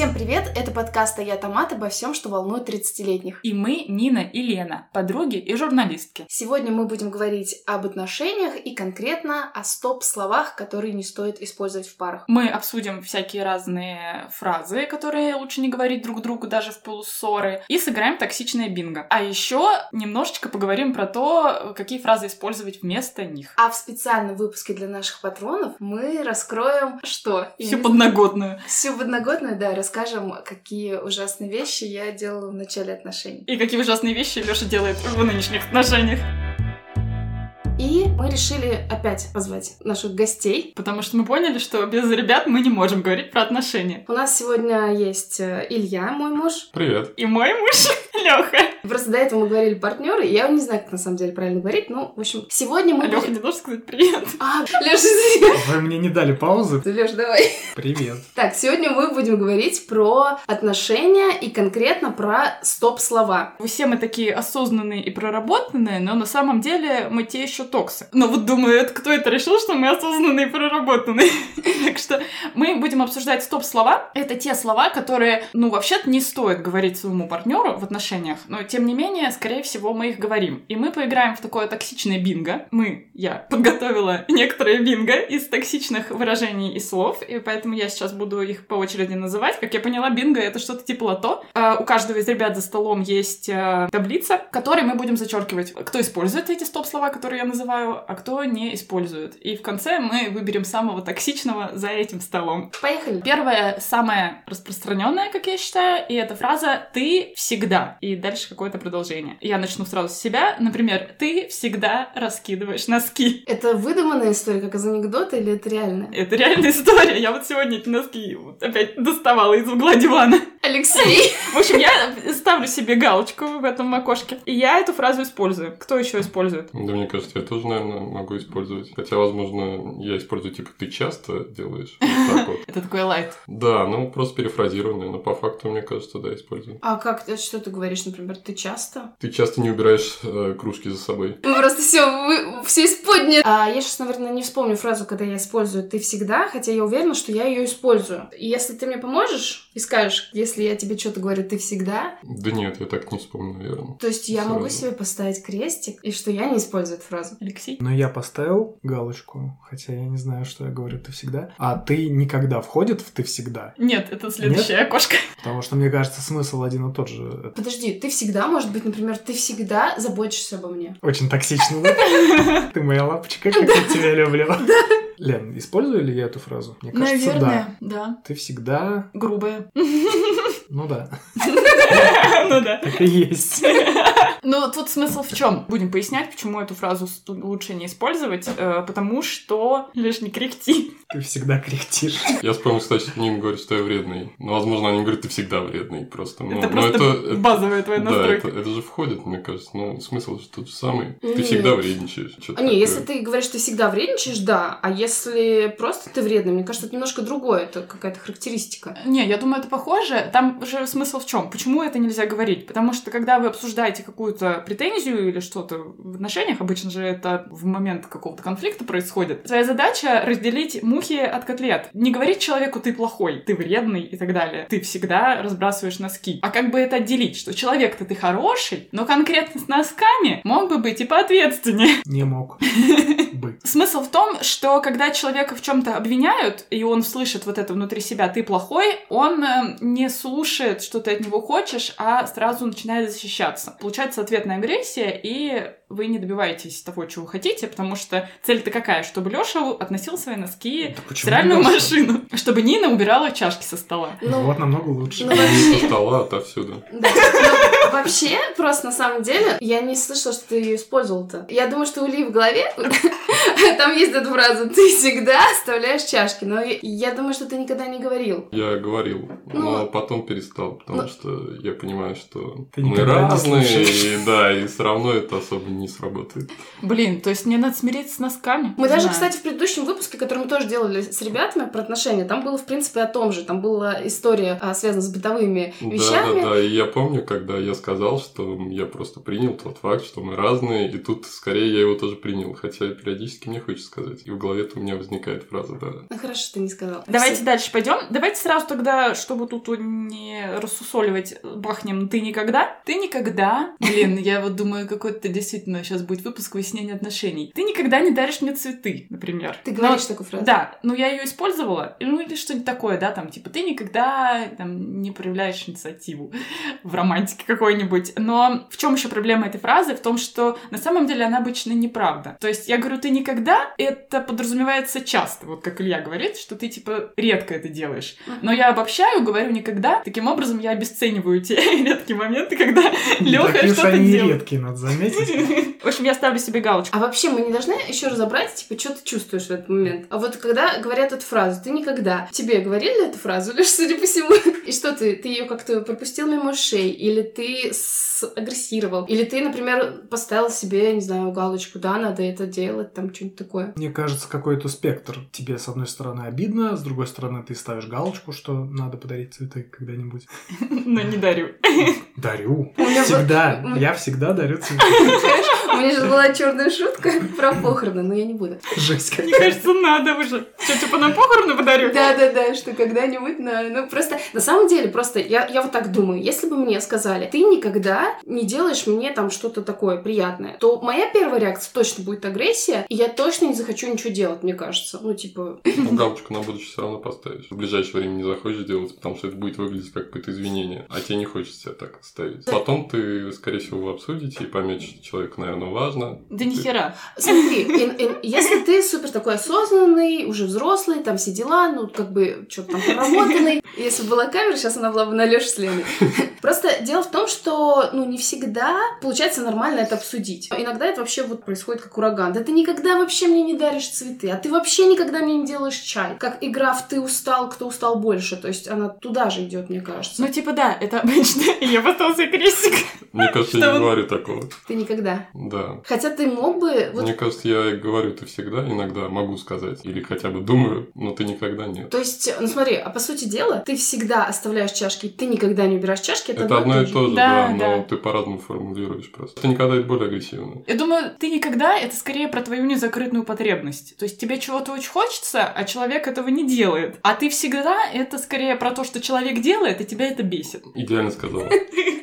Всем привет! Это подкаст «А я Томат» обо всем, что волнует 30-летних. И мы, Нина и Лена, подруги и журналистки. Сегодня мы будем говорить об отношениях и конкретно о стоп-словах, которые не стоит использовать в парах. Мы обсудим всякие разные фразы, которые лучше не говорить друг другу даже в полуссоры, и сыграем токсичное бинго. А еще немножечко поговорим про то, какие фразы использовать вместо них. А в специальном выпуске для наших патронов мы раскроем что? Всю подноготную. Всю подноготную, да, расскажем, какие ужасные вещи я делала в начале отношений. И какие ужасные вещи Леша делает в нынешних отношениях. И мы решили опять позвать наших гостей. Потому что мы поняли, что без ребят мы не можем говорить про отношения. У нас сегодня есть э, Илья, мой муж. Привет. И мой муж Леха. Просто до этого мы говорили партнеры. Я не знаю, как на самом деле правильно говорить. Ну, в общем, сегодня мы... А Леха не должен сказать привет. А, Леша, Вы мне не дали паузы. Леш, давай. Привет. Так, сегодня мы будем говорить про отношения и конкретно про стоп-слова. Все мы такие осознанные и проработанные, но на самом деле мы те еще токсы. Но вот думаю, это кто это решил, что мы осознанные и проработанные? Так что мы будем обсуждать стоп-слова. Это те слова, которые, ну, вообще-то не стоит говорить своему партнеру в отношениях, но тем не менее, скорее всего, мы их говорим. И мы поиграем в такое токсичное бинго. Мы, я, подготовила некоторые бинго из токсичных выражений и слов, и поэтому я сейчас буду их по очереди называть. Как я поняла, бинго — это что-то типа лото. А У каждого из ребят за столом есть э, таблица, в которой мы будем зачеркивать, кто использует эти стоп-слова, которые я называю, а кто не использует. И в конце мы выберем самого токсичного за этим столом. Поехали. Первая, самая распространенная, как я считаю, и эта фраза «ты всегда». И дальше какое-то продолжение. Я начну сразу с себя. Например, «ты всегда раскидываешь носки». Это выдуманная история, как из анекдота, или это реально? Это реальная история. Я вот сегодня эти носки вот опять доставала из угла дивана. Алексей! В общем, я ставлю себе галочку в этом окошке. И я эту фразу использую. Кто еще использует? Да мне кажется, я тоже, наверное, могу использовать. Хотя, возможно, я использую, типа, ты часто делаешь. Вот так вот. Это такой лайт. Да, ну просто перефразированный, но по факту, мне кажется, да, использую. А как, ты- что ты говоришь, например, ты часто? Ты часто не убираешь э, кружки за собой. Мы просто все, вы все исподняли. А я сейчас, наверное, не вспомню фразу, когда я использую «ты всегда», хотя я уверена, что я ее использую. И если ты мне поможешь и скажешь, если я тебе что-то говорю «ты всегда», Да нет, я так не вспомню, наверное. то есть я могу Сразу. себе поставить крестик, и что я не использую эту фразу. Алексей? Но я поставил галочку, хотя я не знаю, что я говорю «ты всегда». А «ты никогда» входит в «ты всегда»? Нет, это следующее окошко. Потому что, мне кажется, смысл один и тот же. Подожди, ты всегда, может быть, например, ты всегда заботишься обо мне. Очень токсично, да? Ты моя лапочка, как я тебя люблю. Лен, использую ли я эту фразу? Мне кажется, да. Наверное, да. Ты всегда... Грубая. Ну да, Ну да. так и есть. Ну, тут смысл в чем? Будем пояснять, почему эту фразу лучше не использовать, э, потому что лишь не кряхти. Ты всегда кряхтишь. Я вспомнил, кстати, что они говорят, что я вредный. Но, возможно, они говорят, ты всегда вредный. Просто, ну, это но просто это- базовая твоя Да, настройка. это, это же входит, мне кажется. Ну, смысл же тот же самый. Ты Нет. всегда вредничаешь. Что-то А не, такое. если ты говоришь, что ты всегда вредничаешь, да. А если просто ты вредный, мне кажется, это немножко другое, это какая-то характеристика. Не, я думаю, это похоже. Там же смысл в чем? Почему это нельзя говорить? Потому что когда вы обсуждаете какую-то претензию или что-то в отношениях, обычно же это в момент какого-то конфликта происходит, твоя задача разделить мухи от котлет. Не говорить человеку ты плохой, ты вредный и так далее. Ты всегда разбрасываешь носки. А как бы это отделить, что человек-то ты хороший, но конкретно с носками мог бы быть и поответственнее. Не мог бы. Смысл в том, что когда человека в чем-то обвиняют, и он слышит вот это внутри себя «ты плохой», он э, не слушает, что ты от него хочешь, а сразу начинает защищаться. Получается ответная агрессия, и вы не добиваетесь того, чего хотите, потому что цель-то какая? Чтобы Леша относил свои носки Да в стиральную Лёша? машину, чтобы Нина убирала чашки со стола. Ну, Вот намного лучше. ну, Не вообще, со стола, а отовсюду. Да. Ну, Вообще, просто на самом деле, я не слышала, что ты ее использовал-то. Я думаю, что у Ли в голове там есть эта фраза «ты всегда оставляешь чашки», но я- думаю, что ты никогда не говорил. Я говорил, Ну, но потом перестал, потому ну- что я понимаю, что мы разные, и да, и все равно это особо не сработает. Блин, то есть мне надо смириться с носками? Мы даже, кстати, в предыдущем выпуске, который мы тоже делали с ребятами про отношения, там было, в принципе, о том же. Там была история, а, связанная с бытовыми Да, вещами. да, да. И я помню, когда я сказал, что я просто принял тот факт, что мы разные, и тут скорее я его тоже принял, хотя периодически мне хочется сказать. И в голове-то у меня возникает фраза, да. Ну хорошо, что ты не сказал. Давайте Всё. дальше пойдем. Давайте сразу тогда, чтобы тут не рассусоливать, бахнем «ты никогда». Ты никогда... Блин, я вот думаю, какой-то действительно сейчас будет выпуск выяснения отношений. Ты никогда не даришь мне цветы, например. Ты Но- говоришь такую фразу? Да, ну я ее использовала, ну или что-нибудь такое, да, там, типа, ты никогда там, не проявляешь инициативу в романтике какой-нибудь. Но в чем еще проблема этой фразы? В том, что на самом деле она обычно неправда. То есть я говорю, ты никогда, это подразумевается часто, вот как Илья говорит, что ты, типа, редко это делаешь. Но я обобщаю, говорю никогда, таким образом я обесцениваю те редкие моменты, когда Леха что-то они делает. редкие, надо заметить. В общем, я ставлю себе галочку. А вообще мы не должны еще разобрать, типа, что ты чувствуешь в этот момент. А вот когда говорят эту фразу, ты никогда. Тебе говорили эту фразу, лишь судя по всему. И что ты? Ты ее как-то пропустил мимо ушей? Или ты агрессировал? Или ты, например, поставил себе, не знаю, галочку, да, надо это делать, там что-нибудь такое. Мне кажется, какой-то спектр. Тебе, с одной стороны, обидно, с другой стороны, ты ставишь галочку, что надо подарить цветы когда-нибудь. Но не дарю. Дарю. Всегда. Я всегда дарю цветы. У меня сейчас была черная шутка про похороны, но я не буду. Жесть Мне кажется, надо уже. Что, типа на похороны подарю? Да-да-да, что когда-нибудь на... Ну, просто, на самом деле, просто я, я вот так думаю, если бы мне сказали, ты никогда не делаешь мне там что-то такое приятное, то моя первая реакция точно будет агрессия, и я точно не захочу ничего делать, мне кажется. Ну, типа, Ну, галочку на будущее все равно поставишь. В ближайшее время не захочешь делать, потому что это будет выглядеть как какое-то извинение. А тебе не хочется себя так ставить. Потом ты, скорее всего, вы обсудите и поймете, что человеку, наверное, важно. Да ни хера. смотри, ин- ин- если ты супер такой осознанный, уже взрослый, там все дела, ну, как бы, что-то там проработанный. Если бы была камера, сейчас она была бы на Лёше с Леной. Просто дело в том, что, ну, не всегда получается нормально это обсудить. Иногда это вообще вот происходит как ураган. Да ты никогда вообще мне не даришь цветы, а ты вообще никогда мне не делаешь чай. Как игра в «ты устал, кто устал больше». То есть она туда же идет, мне кажется. Ну, типа, да, это обычно. Я поставил себе крестик. Мне кажется, я не говорю такого. Ты никогда. Да. Хотя ты мог бы... Мне кажется, я говорю это всегда, иногда могу сказать. Или хотя бы думаю, но ты никогда нет. То есть, ну смотри, а по сути дела, ты всегда оставляешь чашки, ты никогда не убираешь чашки, это, Это одно и то же, Да, да, да. но ты по-разному формулируешь просто. Ты никогда это более агрессивно. Я думаю, ты никогда, это скорее про твою незакрытую потребность. То есть тебе чего-то очень хочется, а человек этого не делает. А ты всегда, это скорее про то, что человек делает, и тебя это бесит. Идеально сказала.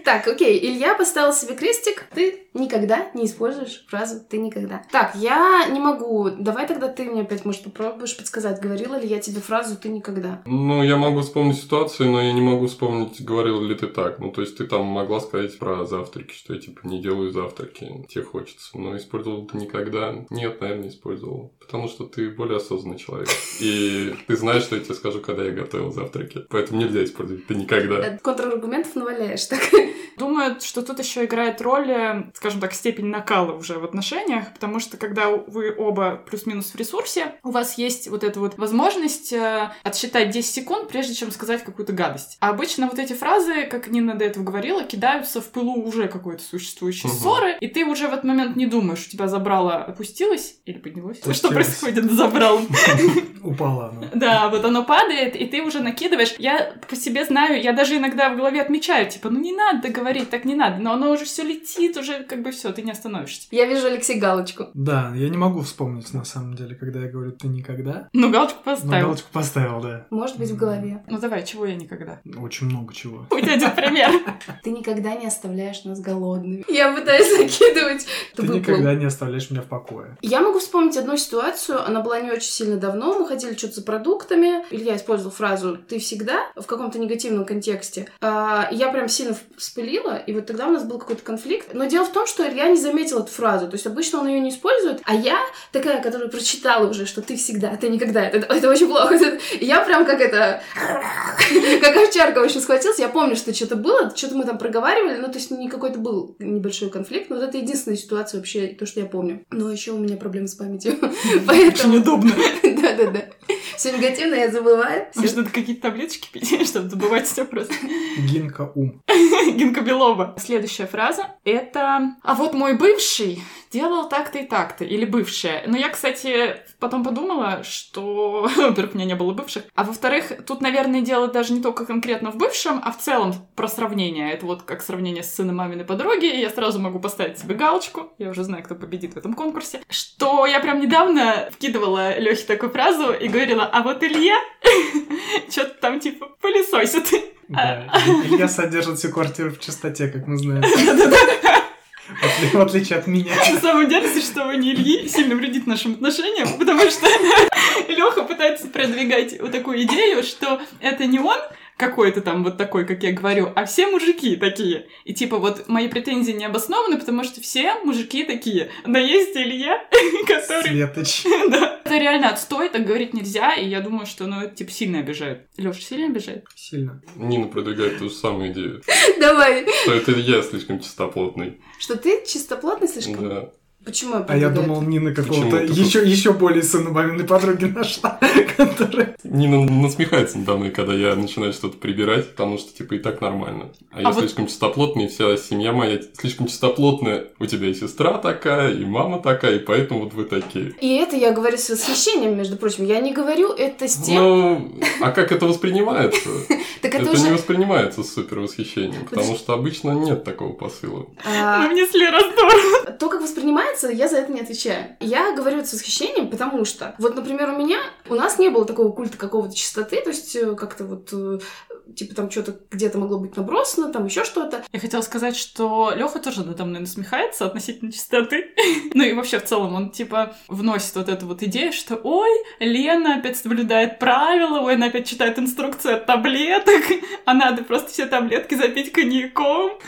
Так, окей, Илья поставил себе крестик, ты никогда не используешь фразу «ты никогда». Так, я не могу, давай тогда ты мне опять, может, попробуешь подсказать, говорила ли я тебе фразу «ты никогда». Ну, я могу вспомнить ситуацию, но я не могу вспомнить, говорил ли ты так. Ну, то есть ты там могла сказать про завтраки, что я типа не делаю завтраки, тебе хочется. Но использовал ты никогда? Нет, наверное, не использовал. Потому что ты более осознанный человек. И ты знаешь, что я тебе скажу, когда я готовил завтраки. Поэтому нельзя использовать ты никогда. Э, Контраргументов наваляешь, так? Думаю, что тут еще играет роль, э, скажем так, степень накала уже в отношениях, потому что когда вы оба плюс-минус в ресурсе, у вас есть вот эта вот возможность э, отсчитать 10 секунд, прежде чем сказать какую-то гадость. А обычно вот эти фразы, как Нина до этого говорила, кидаются в пылу уже какой-то существующей Мгм. ссоры, и ты уже в этот момент не думаешь, у тебя забрало опустилось или поднялось? Что Опустилось. происходит с забралом? Упала она. Да, вот оно падает, и ты уже накидываешь. Я по себе знаю, я даже иногда в голове отмечаю, типа, ну не надо говорить, так не надо, но оно уже все летит, уже как бы все, ты не остановишься. Я вижу Алексей галочку. Да, я не могу вспомнить, на самом деле, когда я говорю «ты никогда». Ну, галочку поставил. галочку поставил, да. Может быть, в голове. Ну давай, чего я никогда? Очень много чего. У тебя один пример. Ты никогда не оставляешь нас голодными. Я пытаюсь закидывать. Ты выплыл. никогда не оставляешь меня в покое. Я могу вспомнить одну ситуацию, она была не очень сильно давно, мы ходили что-то за продуктами, Илья использовал фразу «ты всегда» в каком-то негативном контексте. А, и я прям сильно вспылила, и вот тогда у нас был какой-то конфликт. Но дело в том, что Илья не заметил эту фразу, то есть обычно он ее не использует, а я такая, которая прочитала уже, что «ты всегда», «ты никогда», это, это очень плохо. И я прям как это, как овчарка очень схватился, я помню, что что-то было, что-то мы там проговаривали, ну то есть не какой-то был небольшой конфликт, но вот это единственная ситуация вообще, то, что я помню. Но еще у меня проблемы с памятью, Очень поэтому... удобно. Да-да-да. Все негативное я забываю. Может, Всё- надо какие-то таблеточки пить, чтобы забывать все просто. Гинка ум. Гинка Белова. Следующая фраза — это... А вот мой бывший делал так-то и так-то, или бывшая. Но я, кстати, потом подумала, что, во-первых, у меня не было бывших, а во-вторых, тут, наверное, дело даже не только конкретно в бывшем, а в целом про сравнение. Это вот как сравнение с сыном маминой подруги, и я сразу могу поставить себе галочку, я уже знаю, кто победит в этом конкурсе, что я прям недавно вкидывала Лехе такую фразу и говорила, а вот Илья что-то там типа пылесосит. Да, Илья содержит всю квартиру в чистоте, как мы знаем. В отличие от меня. На самом деле, существование Ильи сильно вредит нашим отношениям, потому что Леха пытается продвигать вот такую идею, что это не он какой-то там вот такой, как я говорю, а все мужики такие. И типа вот мои претензии не обоснованы, потому что все мужики такие. Но есть Илья, который... Светоч. Да. Это реально отстой, так говорить нельзя, и я думаю, что, ну, это, типа, сильно обижает. Леша, сильно обижает? Сильно. Нина продвигает ту же самую идею, Давай. что это я слишком чистоплотный. Что ты чистоплотный слишком? Да. Почему я А я думал, Нина какого-то еще, еще более сына маминой подруги нашла, которая... Нина насмехается надо мной, когда я начинаю что-то прибирать, потому что, типа, и так нормально. А, я вот- слишком чистоплотный, и вся семья моя слишком чистоплотная. У тебя и сестра такая, и мама такая, и поэтому вот вы такие. И это я говорю с восхищением, между прочим. Я не говорю это с тем... Ну, а как это воспринимается? так это, не воспринимается с супер восхищением, потому что обычно нет такого посыла. а, Мы внесли раздор. то, как воспринимается, я за это не отвечаю. Я говорю это с восхищением, потому что, вот, например, у меня, у нас не было такого культа какого-то чистоты, то есть э, как-то вот, э, типа там что-то где-то могло быть набросано, там еще что-то. Я хотела сказать, что Леха тоже надо мной насмехается относительно чистоты. ну и вообще в целом он типа вносит вот эту вот идею, что ой, Лена опять соблюдает правила, ой, она опять читает инструкцию от таблеток, а надо просто все таблетки запить коньяком.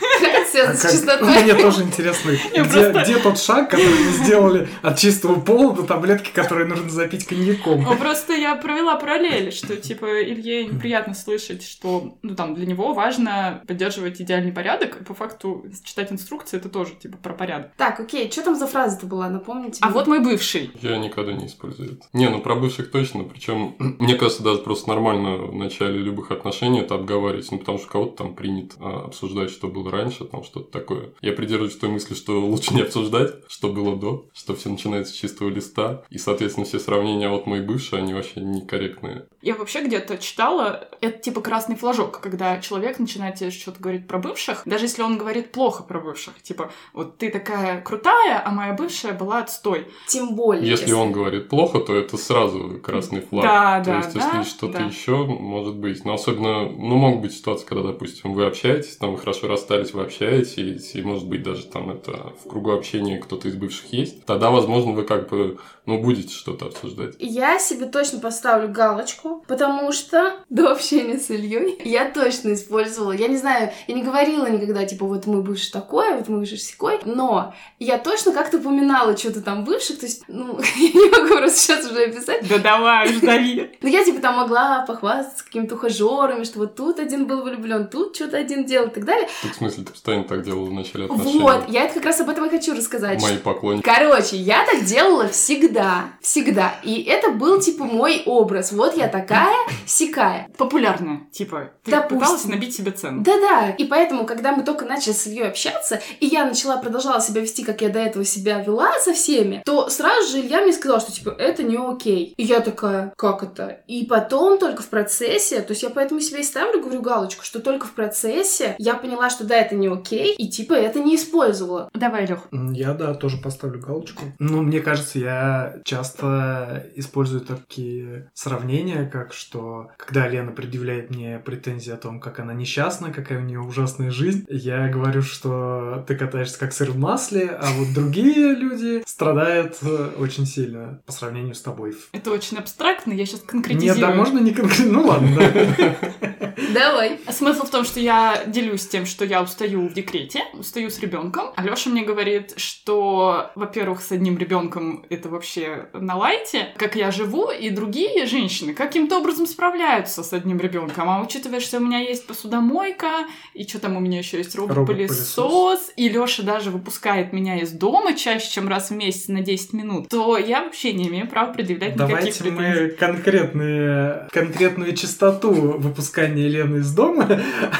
А как-? Мне тоже интересно, где, просто- где тот шаг, который мы сделали от чистого пола до таблетки, которые нужно запить коньяком. Просто я провела параллель, что, типа, Илье неприятно слышать, что, ну, там, для него важно поддерживать идеальный порядок, и по факту читать инструкции — это тоже, типа, про порядок. Так, окей, что там за фраза-то была, напомните? А мне. вот мой бывший. Я никогда не использую это. Не, ну про бывших точно. Причем, мне кажется, даже просто нормально в начале любых отношений это обговаривать. Ну, потому что кого-то там принято а, обсуждать, что было раньше, там что-то такое. Я придерживаюсь той мысли, что лучше не обсуждать, что было до, что все начинается с чистого листа. И, соответственно, все сравнения вот мой бывший, они вообще некорректные. Я вообще где-то читала, это типа красный флажок, когда человек начинает тебе что-то говорить про бывших, даже если он говорит плохо про бывших. Типа, вот ты такая крутая, а моя бывшая была отстой. Тем более. Если он говорит плохо, то это сразу красный флаг. Да, То да, есть, да, если что-то да. еще может быть. Но особенно, ну, могут быть ситуации, когда, допустим, вы общаетесь, там вы хорошо расстались, вы общаетесь, и, может быть, даже там это в кругу общения кто-то из бывших есть. Тогда, возможно, вы как бы, ну, будете что-то обсуждать. Я себе точно поставлю галочку, потому что до общения с Ильей я точно использовала. Я не знаю, я не говорила никогда, типа, вот мой бывший такой, вот мой бывший секой, но я точно как-то упоминала что-то там бывших, то есть, ну, я не могу просто сейчас уже описать. Да давай, ждави. Но я, типа, там могла похвастаться какими-то ухажерами, что вот тут один был влюблен, тут что-то один делал и так далее. Тут, в смысле, ты постоянно так делала в начале отношений. Вот, я это как раз об этом и хочу рассказать. Мои поклонники. Короче, я так делала всегда, всегда. И это был, типа, мой образ. Вот я такая, сикая. Популярная, типа, ты Допустим. пыталась набить себе цену. Да-да, и поэтому, когда мы только начали с Ильей общаться, и я начала, продолжала себя вести, как я до этого себя вела со всеми, то сразу же Илья мне сказал, что, типа, это не окей. И я такая, как это? И потом только в процессе, то есть я поэтому себе и ставлю, говорю, галочку, что только в процессе я поняла, что да, это не окей, и, типа, это не использовала. Давай, Лех. Я, да, тоже поставлю галочку. Ну, мне кажется, я часто использую такие сравнения, как что, когда Лена предъявляет мне претензии о том, как она несчастна, какая у нее ужасная жизнь, я говорю, что ты катаешься как сыр в масле, а вот другие люди страдают э, очень сильно по сравнению с тобой. Это очень абстрактно, я сейчас конкретизирую. Нет, да, можно не конкретно. Ну ладно, да. Давай. Смысл в том, что я делюсь тем, что я устаю в декрете, устаю с ребенком. А Леша мне говорит, что, во-первых, с одним ребенком это вообще на лайте, как я живу, и другие женщины каким-то образом справляются с одним ребенком. А учитывая, что у меня есть посудомойка, и что там у меня еще есть робот-пылесос, и Леша даже выпускает меня из дома чаще, чем раз в месяц на 10 минут, то я вообще не имею права предъявлять никаких Давайте претензий. мы конкретные, конкретную частоту выпускания выгоняния Лены из дома.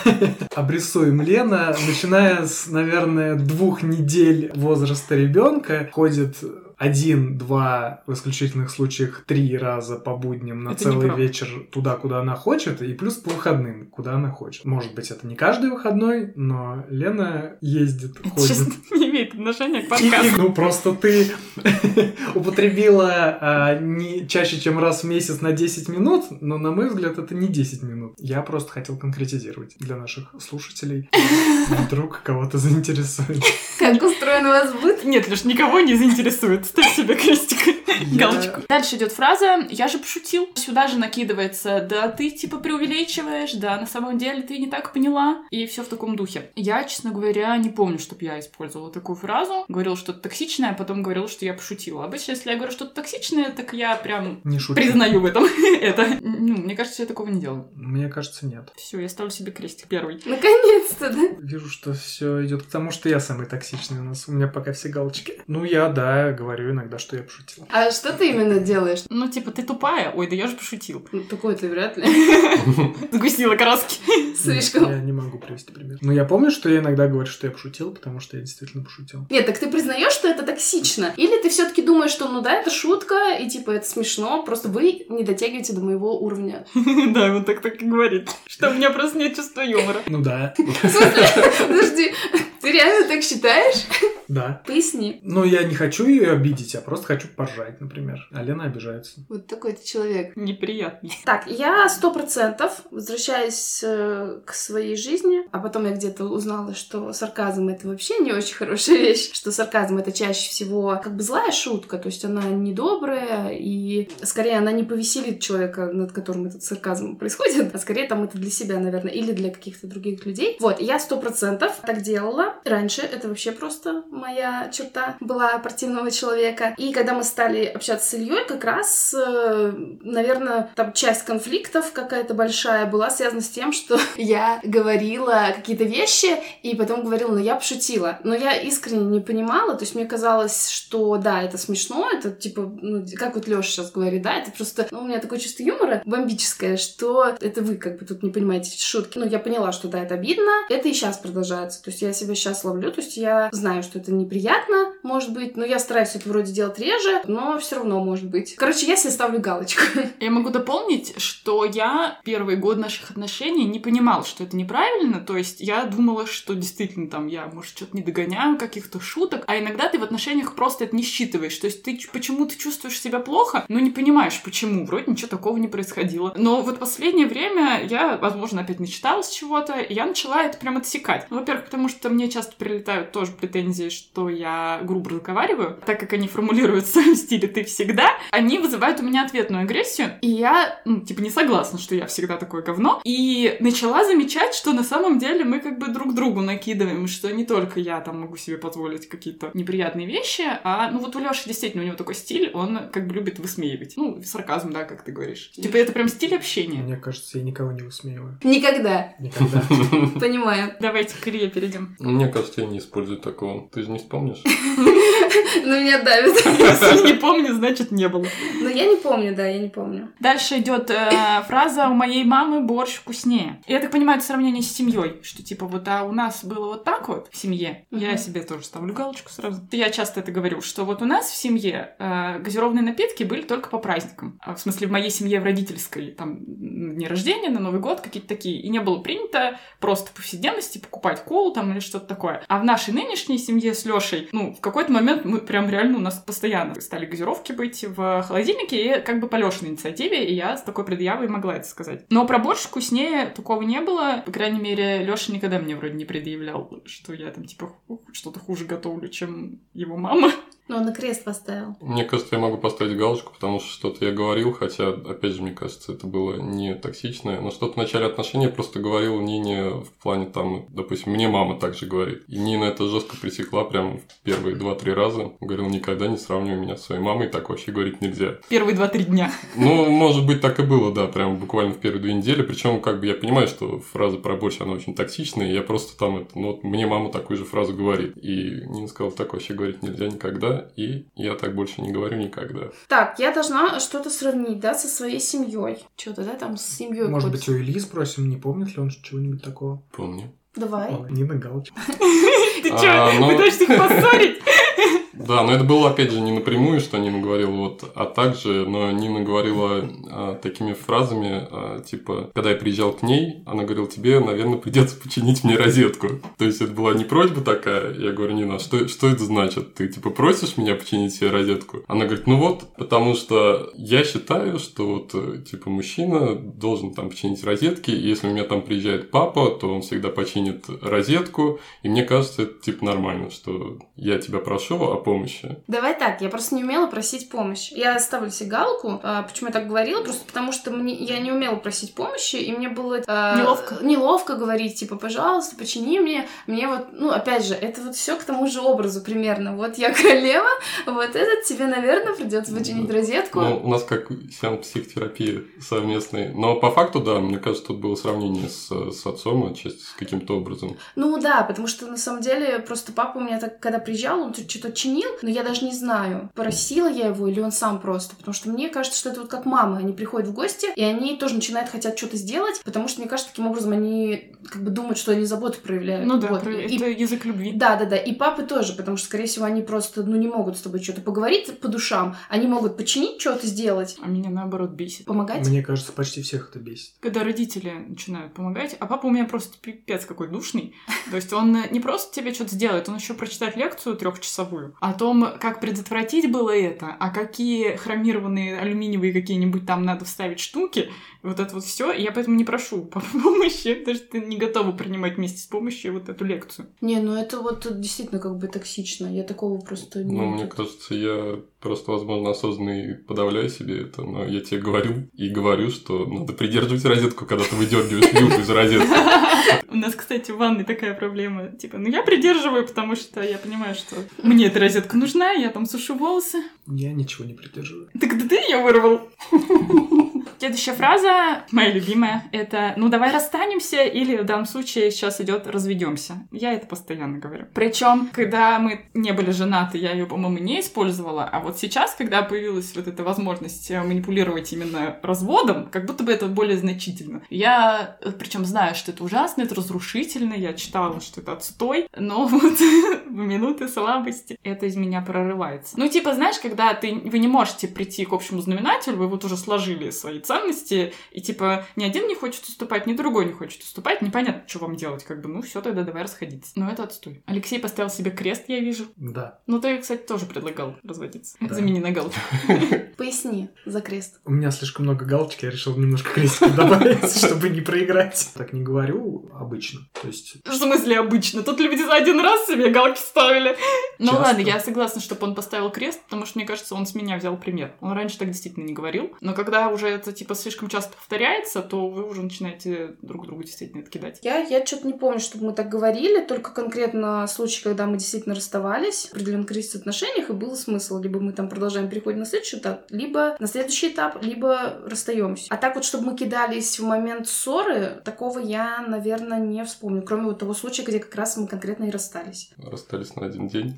Обрисуем. Лена, начиная с, наверное, двух недель возраста ребенка, ходит один-два, в исключительных случаях три раза по будням на Это целый вечер туда, куда она хочет, и плюс по выходным, куда она хочет. Может быть, это не каждый выходной, но Лена ездит, Это ходит. сейчас не имеет отношения к подкасту. ну, просто ты употребила а, не чаще, чем раз в месяц на 10 минут, но, на мой взгляд, это не 10 минут. Я просто хотел конкретизировать для наших слушателей. Вдруг кого-то заинтересует. Как устроен у вас быт? Нет, лишь никого не заинтересует. Ставь себе крестик. Галочку. Дальше идет фраза «Я же пошутил». Сюда же накидывается «Да ты типа преувеличиваешь», «Да на самом деле ты не так поняла». И все в таком духе. Я, честно говоря, не помню, чтобы я использовала такую фразу. Говорила что-то токсичное, а потом говорила, что я пошутила. Обычно, если я говорю что-то токсичное, так я прям Не признаю в этом это. Ну, мне кажется, я такого не делаю. Мне кажется, нет. Все, я ставлю себе крестик первый. Наконец-то, да? Вижу, что все идет к тому, что я самый токсичный у нас. У меня пока все галочки. Ну, я, да, говорю иногда, что я пошутил. А что ты именно делаешь? Ну, типа, ты тупая? Ой, да я же пошутил. Ну, такой ты вряд ли. Сгустила краски. Слишком. Я не могу привести пример. Но я помню, что я иногда говорю, что я пошутил, потому что я действительно пошутил. Нет, так ты признаешь, что это токсично? Или ты все-таки думаешь, что ну да, это шутка, и типа это смешно, просто вы не дотягиваете до моего уровня. Да, он так так и говорит. Что у меня просто нет чувства юмора. Ну да? Подожди, ты реально так считаешь? Да. Поясни. Но я не хочу ее обидеть, я просто хочу поржать, например. А Лена обижается. Вот такой ты человек. Неприятный. Так, я сто процентов возвращаюсь э, к своей жизни, а потом я где-то узнала, что сарказм это вообще не очень хорошая вещь, что сарказм это чаще всего как бы злая шутка, то есть она недобрая, и скорее она не повеселит человека, над которым этот сарказм происходит, а скорее там это для себя, наверное, или для каких-то других людей. Вот, я сто процентов так делала. Раньше это вообще просто моя черта была противного человека. И когда мы стали общаться с Ильей, как раз, э, наверное, там часть конфликтов какая-то большая была связана с тем, что я говорила какие-то вещи, и потом говорила, ну я пошутила. Но я искренне не понимала, то есть мне казалось, что да, это смешно, это типа, ну, как вот Леша сейчас говорит, да, это просто, ну, у меня такое чувство юмора бомбическое, что это вы как бы тут не понимаете шутки. Ну, я поняла, что да, это обидно, это и сейчас продолжается, то есть я себя сейчас ловлю, то есть я знаю, что это неприятно, может быть, но я стараюсь это вроде делать реже, но все равно может быть. Короче, я себе ставлю галочку. Я могу дополнить, что я первый год наших отношений не понимала, что это неправильно. То есть я думала, что действительно там я, может, что-то не догоняю, каких-то шуток. А иногда ты в отношениях просто это не считываешь. То есть ты почему-то чувствуешь себя плохо, но не понимаешь, почему. Вроде ничего такого не происходило. Но вот последнее время я, возможно, опять начиталась чего-то, я начала это прям отсекать. Ну, Во-первых, потому что мне часто прилетают тоже претензии, что я грубо разговариваю, так как они формулируют в своем стиле «ты всегда», они вызывают у меня ответную агрессию, и я, ну, типа, не согласна, что я всегда такое говно, и начала замечать, что на самом деле мы как бы друг другу накидываем, что не только я там могу себе позволить какие-то неприятные вещи, а, ну, вот у Лёши действительно, у него такой стиль, он как бы любит высмеивать. Ну, сарказм, да, как ты говоришь. Типа, это прям стиль общения. Мне кажется, я никого не высмеиваю. Никогда. Никогда. Понимаю. Давайте к Илье перейдем. Мне кажется, я не использую такого. Ты не вспомнишь? Ну, меня давит. Если не помню, значит, не было. Но я не помню, да, я не помню. Дальше идет э, фраза «У моей мамы борщ вкуснее». Я так понимаю, это сравнение с семьей, что типа вот а у нас было вот так вот в семье. Я себе тоже ставлю галочку сразу. Я часто это говорю, что вот у нас в семье э, газированные напитки были только по праздникам. А, в смысле, в моей семье в родительской, там, дни рождения, на Новый год, какие-то такие. И не было принято просто в повседневности покупать колу там или что-то такое. А в нашей нынешней семье с Лешей, ну, в какой-то момент мы прям реально у нас постоянно стали газировки быть в холодильнике, и как бы по Лешиной инициативе, и я с такой предъявой могла это сказать. Но про борщ вкуснее такого не было. По крайней мере, Леша никогда мне вроде не предъявлял, что я там типа что-то хуже готовлю, чем его мама. Но он на крест поставил. Мне кажется, я могу поставить галочку, потому что что-то я говорил, хотя, опять же, мне кажется, это было не токсичное, но что-то в начале отношений я просто говорил Нине в плане там, допустим, мне мама также говорит. И Нина это жестко пресекла прям в первые два-три раза. Говорил, никогда не сравнивай меня с своей мамой, так вообще говорить нельзя. Первые два-три дня. Ну, может быть, так и было, да, прям буквально в первые две недели. Причем, как бы я понимаю, что фраза про борщ, она очень токсичная, и я просто там это, ну, вот мне мама такую же фразу говорит. И Нина сказала, так вообще говорить нельзя никогда. И я так больше не говорю никогда. Так, я должна что-то сравнить, да, со своей семьей. Что-то, да, там с семьей. Может быть, у Ильи спросим, не помнит ли он чего-нибудь такого? Помню. Давай. Нина Галочка. Ты А, чё, ну- пытаешься их поссорить? Да, но это было, опять же, не напрямую, что Нина говорила, вот, а также, но Нина говорила а, такими фразами, а, типа, когда я приезжал к ней, она говорила, тебе, наверное, придется починить мне розетку. То есть это была не просьба такая, я говорю, Нина, а что, что это значит? Ты, типа, просишь меня починить себе розетку? Она говорит, ну вот, потому что я считаю, что вот, типа, мужчина должен там починить розетки, и если у меня там приезжает папа, то он всегда починит розетку, и мне кажется, это, типа, нормально, что я тебя прошу о помощи. Давай так, я просто не умела просить помощь. Я ставлю себе галку. А, почему я так говорила? Просто потому что мне, я не умела просить помощи, и мне было а, Неловко. неловко говорить, типа, пожалуйста, почини мне. Мне вот, ну, опять же, это вот все к тому же образу примерно. Вот я королева, вот этот тебе, наверное, придется починить розетку. Ну, у нас как сеанс психотерапии совместный. Но по факту, да, мне кажется, тут было сравнение с, с отцом отчасти с каким-то образом. Ну да, потому что на самом деле просто папа у меня так, когда приезжал, он тут что-то чинил, но я даже не знаю, просила я его или он сам просто, потому что мне кажется, что это вот как мамы, они приходят в гости, и они тоже начинают хотят что-то сделать, потому что мне кажется, таким образом они как бы думают, что они заботу проявляют. Ну да, Вот. про- И- это язык любви. да, да, да. И папы тоже, потому что, скорее всего, они просто, ну, не могут с тобой что-то поговорить по душам. Они могут починить, что-то сделать, А меня наоборот бесит. помогать. Мне кажется, почти всех это бесит. Когда родители начинают помогать, а папа у меня просто пипец какой душный. То есть он э, не просто тебе что-то сделает, он еще прочитает лекцию трехчасовую о том, как предотвратить было это, а какие хромированные алюминиевые какие-нибудь там надо вставить штуки, вот это вот все. Я поэтому не прошу помощи, потому что ты не готова принимать вместе с помощью вот эту лекцию. Не, ну это вот действительно как бы токсично. Я такого просто не... Ну, мне кажется, я просто, возможно, осознанно и подавляю себе это, но я тебе говорю и говорю, что надо придерживать розетку, когда ты выдергиваешь люк из розетки. У нас, кстати, в ванной такая проблема. Типа, ну я придерживаю, потому что я понимаю, что мне эта розетка нужна, я там сушу волосы. Я ничего не придерживаю. Так да ты ее вырвал. Следующая фраза, моя любимая, это «ну давай расстанемся» или в данном случае сейчас идет «разведемся». Я это постоянно говорю. Причем, когда мы не были женаты, я ее, по-моему, не использовала, а вот сейчас, когда появилась вот эта возможность э, манипулировать именно разводом, как будто бы это более значительно. Я, причем знаю, что это ужасно, это разрушительно, я читала, что это отстой, но вот в минуты слабости это из меня прорывается. Ну, типа, знаешь, когда ты, вы не можете прийти к общему знаменателю, вы вот уже сложили свои ценности, и типа ни один не хочет уступать, ни другой не хочет уступать, непонятно, что вам делать, как бы, ну все, тогда давай расходиться. Но это отстой. Алексей поставил себе крест, я вижу. Да. Ну, ты, кстати, тоже предлагал разводиться. Да. Замени на галочку. Поясни за крест. У меня слишком много галочек, я решил немножко крестиков добавить, чтобы не проиграть. Так не говорю обычно. То есть В смысле обычно? Тут люди за один раз себе галки ставили. Ну ладно, я согласна, чтобы он поставил крест, потому что, мне кажется, он с меня взял пример. Он раньше так действительно не говорил. Но когда уже это, типа, слишком часто повторяется, то вы уже начинаете друг другу действительно это кидать. Я, я что-то не помню, чтобы мы так говорили, только конкретно случай, когда мы действительно расставались в определенном количестве отношениях, и был смысл. Либо мы там продолжаем переходим на следующий этап, либо на следующий этап, либо расстаемся. А так вот, чтобы мы кидались в момент ссоры, такого я, наверное, не вспомню. Кроме вот того случая, где как раз мы конкретно и расстались. Расстались на один день.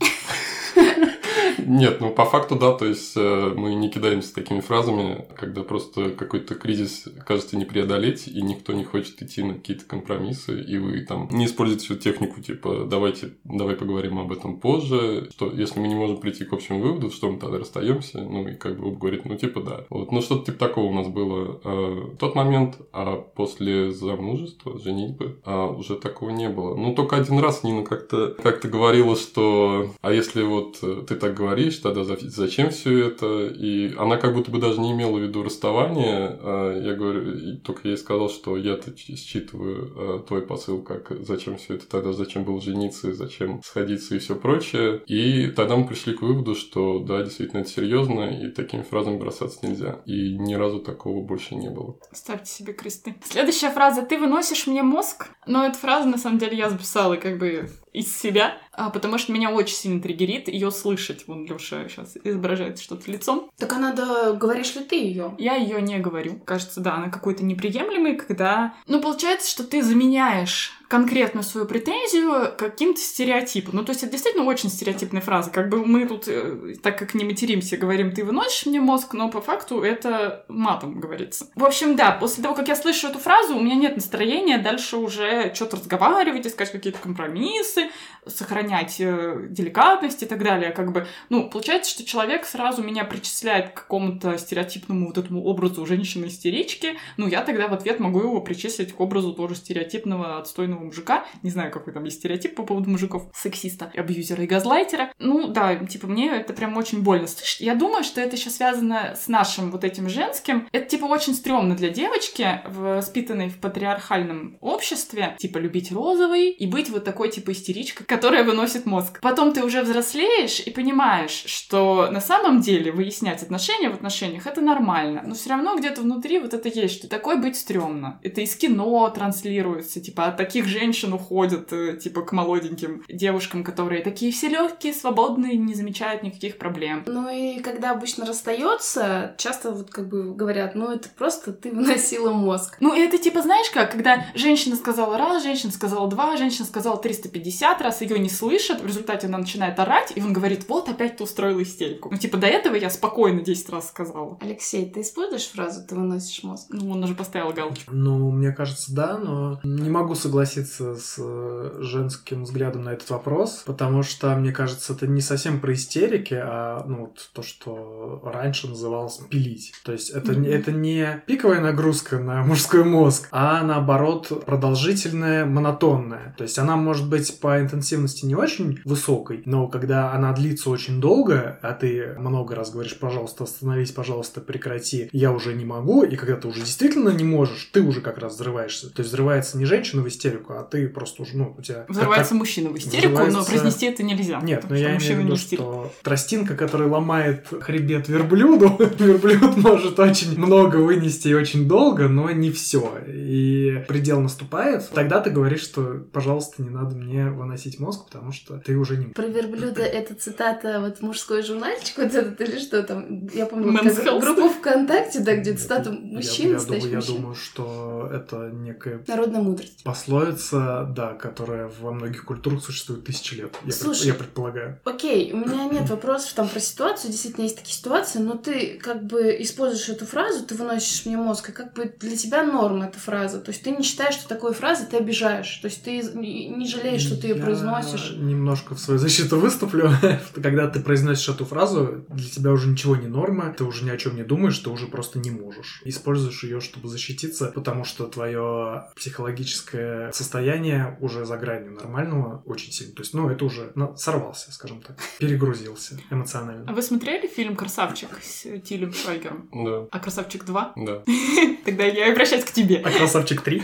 Нет, ну по факту да, то есть э, мы не кидаемся такими фразами, когда просто какой-то кризис кажется не преодолеть, и никто не хочет идти на какие-то компромиссы, и вы там не используете всю технику, типа, давайте, давай поговорим об этом позже, что если мы не можем прийти к общему выводу, что мы тогда расстаемся, ну и как бы оба говорит, ну типа да. Вот, ну что-то типа такого у нас было э, в тот момент, а после замужества, женитьбы, а, уже такого не было. Ну только один раз Нина как-то как говорила, что а если вот э, ты так говоришь, тогда за- зачем все это? И она как будто бы даже не имела в виду расставание. А Я говорю, только я ей сказал, что я-то ч- считываю э, твой посыл, как зачем все это тогда, зачем было жениться, зачем сходиться и все прочее. И тогда мы пришли к выводу, что да, действительно это серьезно, и такими фразами бросаться нельзя. И ни разу такого больше не было. Ставьте себе кресты. Следующая фраза. Ты выносишь мне мозг? Но эту фразу, на самом деле, я записала как бы из себя. А, потому что меня очень сильно триггерит ее слышать. Вон Леша сейчас изображает что-то лицом. Так а надо, говоришь ли ты ее? Я ее не говорю. Кажется, да, она какой-то неприемлемый, когда... Ну, получается, что ты заменяешь конкретную свою претензию каким-то стереотипом. Ну, то есть это действительно очень стереотипная фраза. Как бы мы тут, э, так как не материмся, говорим, ты выносишь мне мозг, но по факту это матом говорится. В общем, да, после того, как я слышу эту фразу, у меня нет настроения дальше уже что-то разговаривать, искать какие-то компромиссы, сохранять э, деликатность и так далее. Как бы, ну, получается, что человек сразу меня причисляет к какому-то стереотипному вот этому образу женщины-истерички, ну, я тогда в ответ могу его причислить к образу тоже стереотипного отстойного мужика. Не знаю, какой там есть стереотип по поводу мужиков. Сексиста, абьюзера и газлайтера. Ну, да, типа, мне это прям очень больно слышать. Я думаю, что это еще связано с нашим вот этим женским. Это, типа, очень стрёмно для девочки, воспитанной в патриархальном обществе, типа, любить розовый и быть вот такой, типа, истеричкой, которая выносит мозг. Потом ты уже взрослеешь и понимаешь, что на самом деле выяснять отношения в отношениях это нормально, но все равно где-то внутри вот это есть, что такой быть стрёмно. Это из кино транслируется, типа, от таких женщин уходят, э, типа, к молоденьким девушкам, которые такие все легкие, свободные, не замечают никаких проблем. Ну и когда обычно расстается, часто вот как бы говорят, ну это просто ты выносила мозг. Ну это типа, знаешь как, когда женщина сказала раз, женщина сказала два, женщина сказала 350 раз, ее не слышат, в результате она начинает орать, и он говорит, вот опять ты устроила истерику. Ну типа до этого я спокойно 10 раз сказала. Алексей, ты используешь фразу «ты выносишь мозг»? Ну он уже поставил галочку. Ну, мне кажется, да, но не могу согласиться согласиться с э, женским взглядом на этот вопрос, потому что, мне кажется, это не совсем про истерики, а ну, вот то, что раньше называлось пилить. То есть это, mm-hmm. это не пиковая нагрузка на мужской мозг, а наоборот продолжительная, монотонная. То есть она может быть по интенсивности не очень высокой, но когда она длится очень долго, а ты много раз говоришь, пожалуйста, остановись, пожалуйста, прекрати, я уже не могу, и когда ты уже действительно не можешь, ты уже как раз взрываешься. То есть взрывается не женщина в истерику, а ты просто уже, ну, у тебя... Взрывается как, мужчина в истерику, взрывается... но произнести это нельзя. Нет, но я имею в виду, что тростинка, которая ломает хребет верблюду, верблюд может очень много вынести и очень долго, но не все. И предел наступает, тогда ты говоришь, что, пожалуйста, не надо мне выносить мозг, потому что ты уже не... Про верблюда это цитата вот мужской журнальчик вот этот или что там? Я помню, как группу ВКонтакте, да, где цитата мужчин, я, я, думаю, я думаю, что это некая... Народная мудрость. Пословица традиция, да, которая во многих культурах существует тысячи лет, я, Слушай, я предполагаю. Окей, у меня нет вопросов там про ситуацию, действительно есть такие ситуации, но ты как бы используешь эту фразу, ты выносишь мне мозг, и как бы для тебя норма эта фраза, то есть ты не считаешь, что такой фразы ты обижаешь, то есть ты не жалеешь, что ты ее произносишь. немножко в свою защиту выступлю, когда ты произносишь эту фразу, для тебя уже ничего не норма, ты уже ни о чем не думаешь, ты уже просто не можешь. Используешь ее, чтобы защититься, потому что твое психологическое состояние уже за гранью нормального очень сильно. То есть, ну, это уже ну, сорвался, скажем так, перегрузился эмоционально. А вы смотрели фильм «Красавчик» с Тилем Швайгером? Да. А «Красавчик 2»? Да. Тогда я обращаюсь к тебе. А «Красавчик 3»?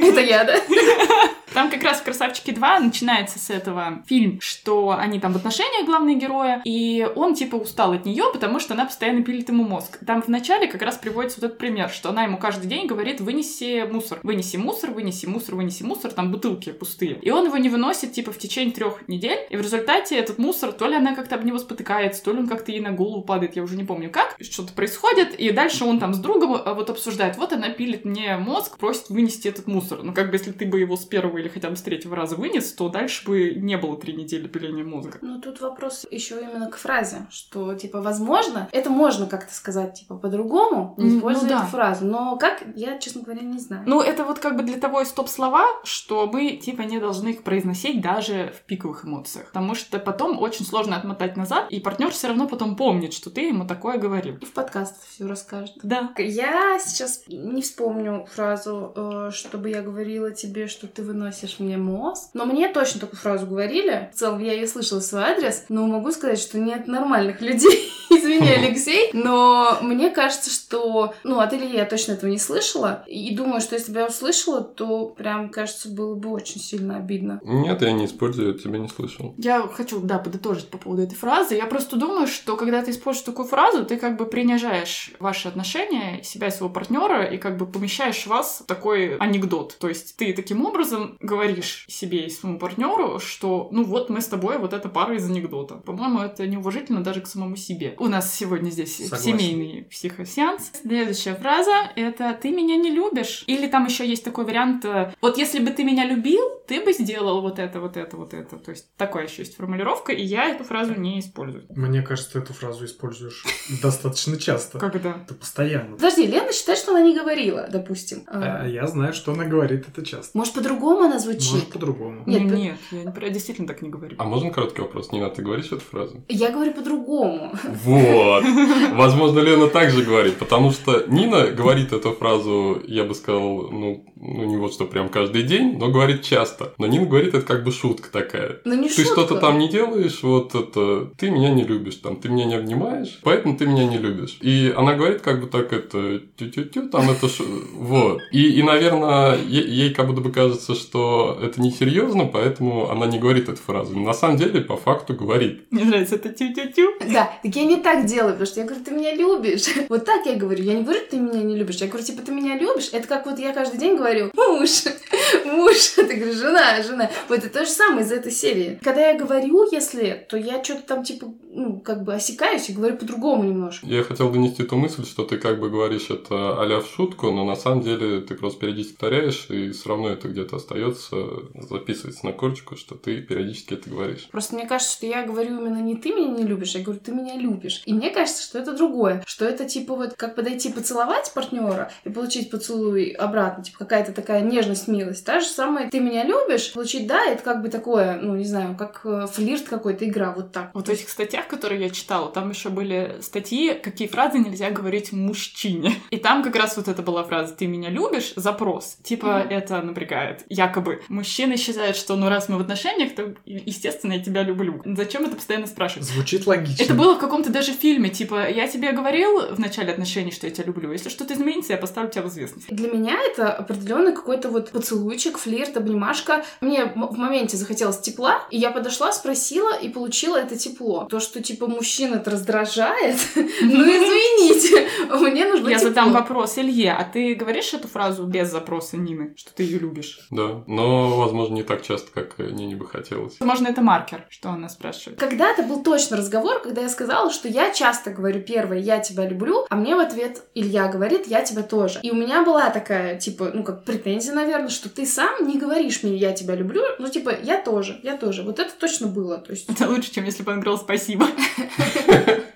Это я, да? Там как раз в «Красавчике 2» начинается с этого фильм, что они там в отношениях главные герои, и он типа устал от нее, потому что она постоянно пилит ему мозг. Там в начале как раз приводится вот этот пример, что она ему каждый день говорит, вынеси мусор, вынеси мусор, вынеси мусор, вынеси мусор, там бутылки пустые. И он его не выносит типа в течение трех недель, и в результате этот мусор, то ли она как-то об него спотыкается, то ли он как-то ей на голову падает, я уже не помню как, что-то происходит, и дальше он там с другом а, вот обсуждает, вот она пилит мне мозг, просит вынести этот мусор. Ну как бы если ты бы его с первого или хотя бы с третьего раза вынес, то дальше бы не было три недели пиления мозга. Ну, тут вопрос еще именно к фразе, что, типа, возможно, это можно как-то сказать, типа, по-другому, не используя ну, да. эту фразу, но как, я, честно говоря, не знаю. Ну, это вот как бы для того и стоп-слова, что мы, типа, не должны их произносить даже в пиковых эмоциях, потому что потом очень сложно отмотать назад, и партнер все равно потом помнит, что ты ему такое говорил. И в подкаст все расскажет. Да. Я сейчас не вспомню фразу, э, чтобы я говорила тебе, что ты выносишь мне мозг. Но мне точно такую фразу говорили. В целом, я ее слышала в свой адрес, но могу сказать, что нет нормальных людей. Извини, Алексей, но мне кажется, что, ну, от Ильи я точно этого не слышала. И думаю, что если бы я услышала, то прям, кажется, было бы очень сильно обидно. Нет, я не использую, я тебя не слышал. Я хочу, да, подытожить по поводу этой фразы. Я просто думаю, что когда ты используешь такую фразу, ты как бы принижаешь ваши отношения, себя и своего партнера, и как бы помещаешь вас в такой анекдот. То есть ты таким образом говоришь себе и своему партнеру, что ну вот мы с тобой вот эта пара из анекдота. По-моему, это неуважительно даже к самому себе. У нас сегодня здесь Согласен. семейный психосеанс. Следующая фраза — это «ты меня не любишь». Или там еще есть такой вариант э, «вот если бы ты меня любил, ты бы сделал вот это, вот это, вот это». То есть такая еще есть формулировка, и я эту фразу не использую. Мне кажется, ты эту фразу используешь достаточно часто. Когда? Это постоянно. Подожди, Лена считает, что она не говорила, допустим. А, А я знаю, что она говорит это часто. Может, по-другому она звучит? Может, по-другому. Нет, Нет, ты- нет, я не- я действительно так не говорю. А можно короткий вопрос? Нина, ты говоришь эту фразу? Я говорю по-другому. Вот. Возможно, Лена также говорит, потому что Нина говорит эту фразу, я бы сказал, ну, ну не вот что прям каждый день, но говорит часто. Но Нина говорит это как бы шутка такая. Но не Ты шутка. что-то там не делаешь, вот это, ты меня не любишь, там, ты меня не обнимаешь, поэтому ты меня не любишь. И она говорит как бы так это, тю-тю-тю, там это, ш- вот. И, и наверное, е- ей как будто бы кажется, что это несерьезно, поэтому она не говорит эту фразу. На самом деле, по факту говорит. Мне нравится это тю-тю-тю. Да, так я не так делаю, потому что я говорю, ты меня любишь. Вот так я говорю. Я не говорю, ты меня не любишь. Я говорю, типа, ты меня любишь. Это как вот я каждый день говорю, муж, муж. Ты говоришь, жена, жена. Вот это то же самое из этой серии. Когда я говорю, если, то я что-то там, типа, ну, как бы осекаюсь и говорю по-другому немножко. Я хотел донести ту мысль, что ты как бы говоришь это а в шутку, но на самом деле ты просто периодически повторяешь, и все равно это где-то остается, записывается на корочку, что ты периодически это говоришь. Просто мне кажется, что я говорю именно не ты меня не любишь, я говорю, ты меня любишь. И мне кажется, что это другое. Что это типа вот как подойти поцеловать партнера и получить поцелуй обратно, типа какая-то такая нежность, милость. Та же самая, ты меня любишь, получить да, это как бы такое, ну не знаю, как э, флирт какой-то, игра, вот так. Вот в этих статьях, которые я читала, там еще были статьи, какие фразы нельзя говорить мужчине. И там как раз вот это была фраза «ты меня любишь?» Запрос. Типа Мгм. это напрягает. Якобы мужчины считают, что ну раз мы в отношениях, то естественно я тебя люблю. Зачем это постоянно спрашивать? Звучит логично. Это было в каком-то даже фильме, типа, я тебе говорил в начале отношений, что я тебя люблю. Если что-то изменится, я поставлю тебя в известность. Для меня это определенный какой-то вот поцелуйчик, флирт, обнимашка. Мне в моменте захотелось тепла, и я подошла, спросила и получила это тепло. То, что типа мужчин это раздражает, ну извините, мне нужно Я задам вопрос Илье, а ты говоришь эту фразу без запроса Нины, что ты ее любишь? Да, но, возможно, не так часто, как Нине бы хотелось. Возможно, это маркер, что она спрашивает. Когда-то был точно разговор, когда я сказала, что я часто говорю первое «я тебя люблю», а мне в ответ Илья говорит «я тебя тоже». И у меня была такая, типа, ну как претензия, наверное, что ты сам не говоришь мне «я тебя люблю», ну типа «я тоже, я тоже». Вот это точно было, то есть... Это лучше, чем если бы он говорил спасибо.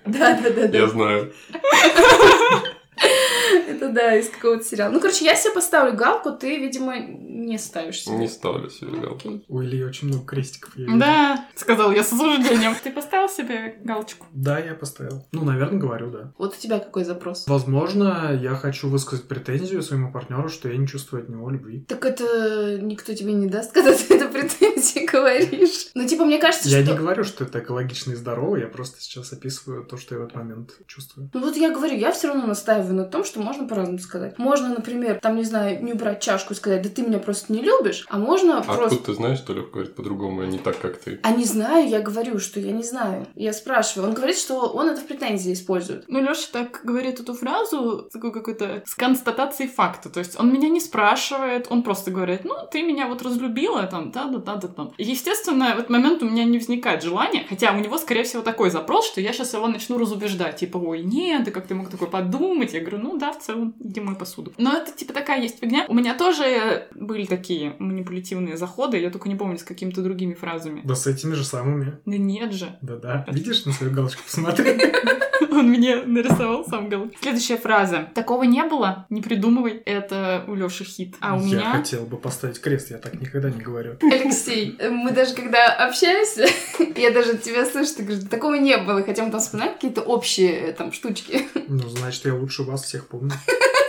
Да-да-да. Я знаю. Это да, из какого-то сериала. Ну, короче, я себе поставлю галку, ты, видимо, не ставишь себе. Не ставлю себе. Окей. У Ильи очень много крестиков. я. Да, сказал я с осуждением. Ты поставил себе галочку? Да, я поставил. Ну, наверное, говорю, да. Вот у тебя какой запрос? Возможно, я хочу высказать претензию своему партнеру, что я не чувствую от него любви. Так это никто тебе не даст, когда ты это претензии говоришь. Ну, типа, мне кажется, Я что... не говорю, что это экологично и здорово, я просто сейчас описываю то, что я в этот момент чувствую. Ну вот я говорю, я все равно настаиваю на том, что можно по-разному сказать. Можно, например, там, не знаю, не убрать чашку и сказать, да ты меня просто не любишь, а можно А просто... откуда ты знаешь, что Леха говорит по-другому, а не так, как ты? А не знаю, я говорю, что я не знаю. Я спрашиваю. Он говорит, что он это в претензии использует. Ну, Лёша так говорит эту фразу такой какой-то с констатацией факта. То есть он меня не спрашивает, он просто говорит, ну, ты меня вот разлюбила, там, да-да-да-да, там. Естественно, в этот момент у меня не возникает желания, хотя у него, скорее всего, такой запрос, что я сейчас его начну разубеждать. Типа, ой, нет, да как ты мог такое подумать? Я говорю, ну да, в целом, иди мой посуду. Но это, типа, такая есть фигня. У меня тоже были такие манипулятивные заходы, я только не помню, с какими-то другими фразами. Да с этими же самыми. Да нет же. Да-да. Видишь, на свою галочку посмотри. Он мне нарисовал сам галочку. Следующая фраза. Такого не было, не придумывай. Это у Лёши хит. А у Я меня... хотел бы поставить крест, я так никогда не говорю. Алексей, мы даже когда общаемся, я даже тебя слышу, ты говоришь, «Да такого не было, хотя мы там вспоминаем какие-то общие э, там штучки. Ну, значит, я лучше вас всех помню.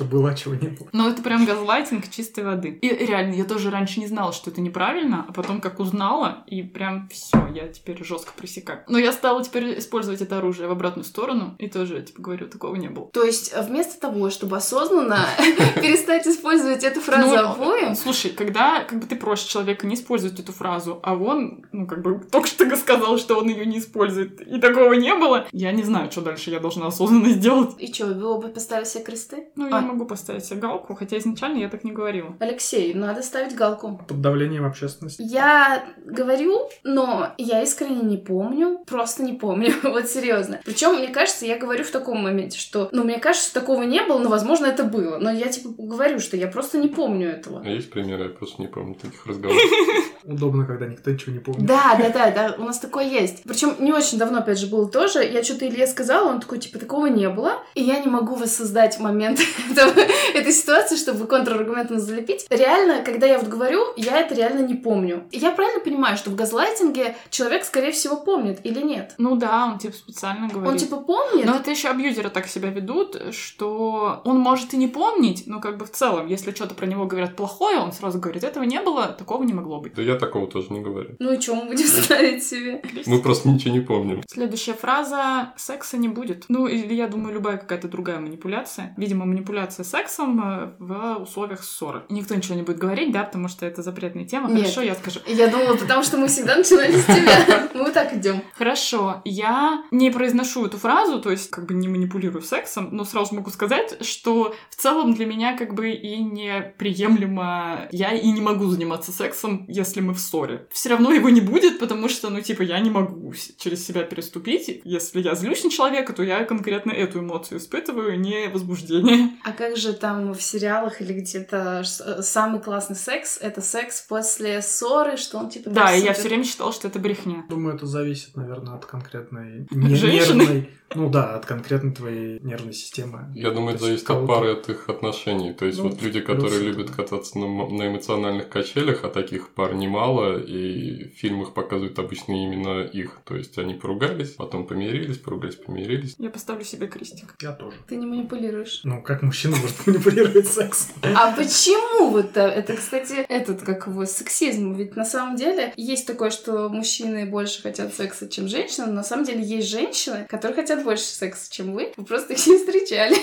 Что было, а чего не было. Ну, это прям газлайтинг чистой воды. И реально, я тоже раньше не знала, что это неправильно, а потом как узнала, и прям все, я теперь жестко пресекаю. Но я стала теперь использовать это оружие в обратную сторону, и тоже, типа, говорю, такого не было. То есть э, вместо того, чтобы осознанно перестать использовать эту фразу Ну, обоим, Слушай, когда как бы ты просишь человека не использовать эту фразу, а он, ну, как бы, только что сказал, что он ее не использует, и такого не было, я не знаю, что дальше я должна осознанно сделать. и что, вы оба поставили себе кресты? Ну, А, ему могу поставить себе галку, хотя изначально я так не говорила. Алексей, надо ставить галку. Под давлением общественности. Я говорю, но я искренне не помню, просто не помню, вот серьезно. Причем, мне кажется, я говорю в таком моменте, что, ну, мне кажется, такого не было, но, возможно, это было. Но я, типа, говорю, что я просто не помню этого. А есть примеры? Я просто не помню таких разговоров. Удобно, когда никто ничего не помнит. Да, да, да, да, у нас такое есть. Причем не очень давно, опять же, было тоже. Я что-то Илье сказала, он такой, типа, такого не было. И я не могу воссоздать момент этого, этой ситуации, чтобы контраргументом залепить. Реально, когда я вот говорю, я это реально не помню. И я правильно понимаю, что в газлайтинге человек, скорее всего, помнит или нет? Ну да, он типа специально говорит. Он типа помнит? Но это еще абьюзеры так себя ведут, что он может и не помнить, но как бы в целом, если что-то про него говорят плохое, он сразу говорит, этого не было, такого не могло быть. Да я такого тоже не говорю. Ну и что мы будем ставить себе? Мы просто ничего не помним. Следующая фраза «секса не будет». Ну, или, я думаю, любая какая-то другая манипуляция. Видимо, манипуляция сексом э, в условиях ссоры. Никто ничего не будет говорить, да, потому что это запретная тема. Нет. Хорошо, я скажу. Я думала, потому что мы всегда начинали с тебя. Мы так идем. Хорошо, я не произношу эту фразу, то есть как бы не манипулирую сексом, но сразу могу сказать, что в целом для меня как бы и неприемлемо, я и не могу заниматься сексом, если мы в ссоре. Все равно его не будет, потому что, ну, типа, я не могу через себя переступить. Если я злюсь на человека, то я конкретно эту эмоцию испытываю, не возбуждение. А как же там в сериалах или где-то ш- самый классный секс? Это секс после ссоры, что он типа... Да, и я все время считала, что это брехня. Думаю, это зависит, наверное, от конкретной не- нервной... Ну да, от конкретной твоей нервной системы. Я думаю, это зависит от пары, от их отношений. То есть Ну, вот люди, которые любят кататься на, эмоциональных качелях, а таких пар немало, и в фильмах показывают обычно именно их. То есть они поругались, потом помирились, поругались, помирились. Я поставлю себе крестик. Я тоже. Ты не манипулируешь. Ну, как мужчина может манипулировать сексом? А почему вот это, кстати, этот, как его, сексизм? Ведь на самом деле есть такое, что мужчины больше хотят секса, чем женщины, но на самом деле есть женщины, которые хотят больше секса, чем вы. Вы просто их не встречали.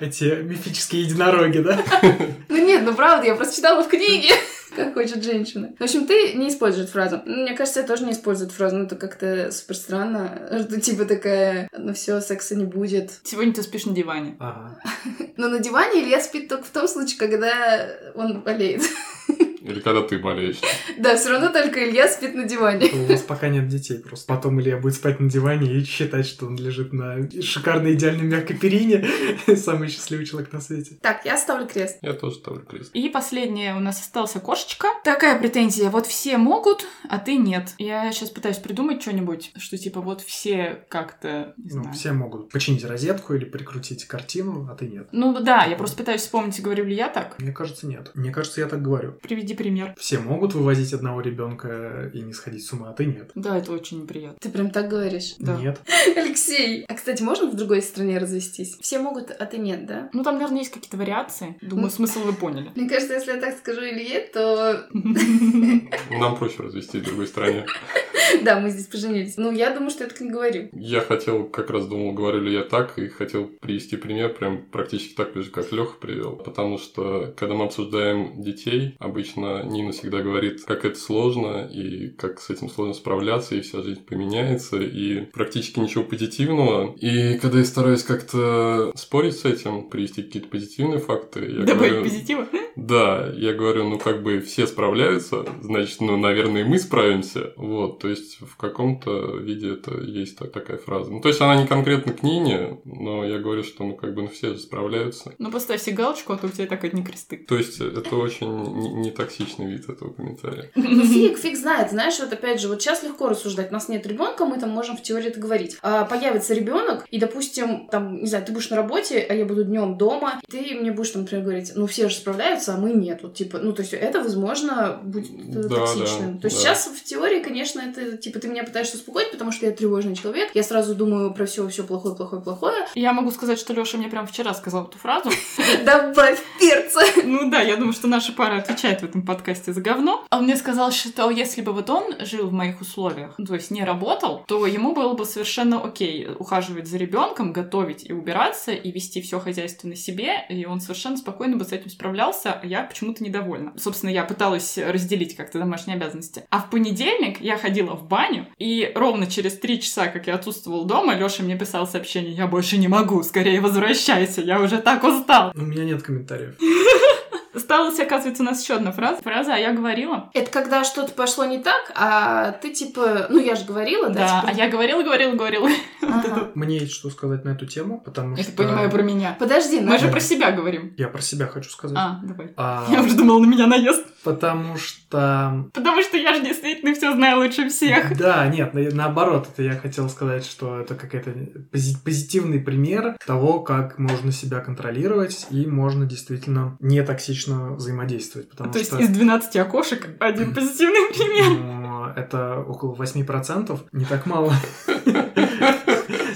Эти мифические единороги, да? Ну нет, ну правда, я просто читала в книге. Как хочет женщина. В общем, ты не используешь фразу. Мне кажется, я тоже не использую фразу. Ну, это как-то супер странно. Что типа такая, ну все, секса не будет. Сегодня ты спишь на диване. Ага. Но на диване Илья спит только в том случае, когда он болеет. Или когда ты болеешь. Да, все равно только Илья спит на диване. У вас пока нет детей просто. Потом Илья будет спать на диване и считать, что он лежит на шикарной, идеальной мягкой перине. Самый счастливый человек на свете. Так, я ставлю крест. Я тоже ставлю крест. И последняя у нас остался кошечка. Такая претензия. Вот все могут, а ты нет. Я сейчас пытаюсь придумать что-нибудь, что типа вот все как-то, Ну, знаю. все могут починить розетку или прикрутить картину, а ты нет. Ну да, я просто пытаюсь вспомнить, говорю ли я так. Мне кажется, нет. Мне кажется, я так говорю. Приведи пример. Все могут вывозить одного ребенка и не сходить с ума, а ты нет. Да, это очень неприятно. Ты прям так говоришь. Да. Нет. Алексей. А, кстати, можно в другой стране развестись? Все могут, а ты нет, да? Ну, там, наверное, есть какие-то вариации. Думаю, Ну. смысл вы поняли. Мне кажется, если я так скажу Илье, то Нам проще развестись в другой стране. да, мы здесь поженились. Ну, я думаю, что я так не говорю. Я хотел, как раз думал, говорю ли я так, и хотел привести пример, прям практически так же, как Леха привел. Потому что, когда мы обсуждаем детей, обычно Нина всегда говорит, как это сложно, и как с этим сложно справляться, и вся жизнь поменяется, и практически ничего позитивного. И когда я стараюсь как-то спорить с этим, привести какие-то позитивные факты, я Добавить говорю... позитива. Да, я говорю, ну как бы все справляются, значит, ну, наверное, и мы справимся. Вот, то есть в каком-то виде это есть так- такая фраза. Ну, то есть она не конкретно к Нине, но я говорю, что ну как бы ну все же справляются. Ну, поставь себе галочку, а то у тебя так одни кресты. То есть это очень не- нетоксичный вид этого комментария. Ну, фиг, фиг знает, знаешь, вот опять же, вот сейчас легко рассуждать, у нас нет ребенка, мы там можем в теории это говорить. А появится ребенок, и, допустим, там, не знаю, ты будешь на работе, а я буду днем дома, и ты мне будешь, там, например, говорить, ну, все же справляются, а мы нет. Вот, типа, ну, то есть это, возможно, будет Да, токсичным. да, то есть да. сейчас в теории, конечно, это, типа, ты меня пытаешься успокоить, потому что я тревожный человек, я сразу думаю про все, все плохое, плохое, плохое. Я могу сказать, что Лёша мне прям вчера сказал эту фразу. Добавь перца. Ну да, я думаю, что наша пара отвечает в этом подкасте за говно. А он мне сказал, что если бы вот он жил в моих условиях, то есть не работал, то ему было бы совершенно окей ухаживать за ребенком, готовить и убираться, и вести все хозяйство на себе, и он совершенно спокойно бы с этим справлялся, а я почему-то недовольна. Собственно, я пыталась разделить как-то домашние обязанности. А в понедельник я ходила в баню, и ровно через три часа, как я отсутствовала дома, Лёша мне писал сообщение, я больше не могу, скорее возвращайся, я уже так устал. У меня нет комментариев. Осталась, оказывается, у нас еще одна фраза. Фраза «а я говорила». Это когда что-то пошло не так, а ты типа, ну я же говорила, да? Да, типа, а я говорила, говорила, говорила. ага. Мне есть что сказать на эту тему, потому Я что... так понимаю про меня. Подожди, Мы ну, же про себя говорим. Я про себя хочу сказать. А, давай. А, Я уже думала, на меня наезд. Потому что... Потому что я же действительно все знаю лучше всех. Да, нет, на- наоборот, это я хотел сказать, что это какой-то пози- позитивный пример того, как можно себя контролировать и можно действительно не токсично взаимодействовать. Потому То есть что из 12 окошек один позитивный пример. ну, это около 8%, не так мало.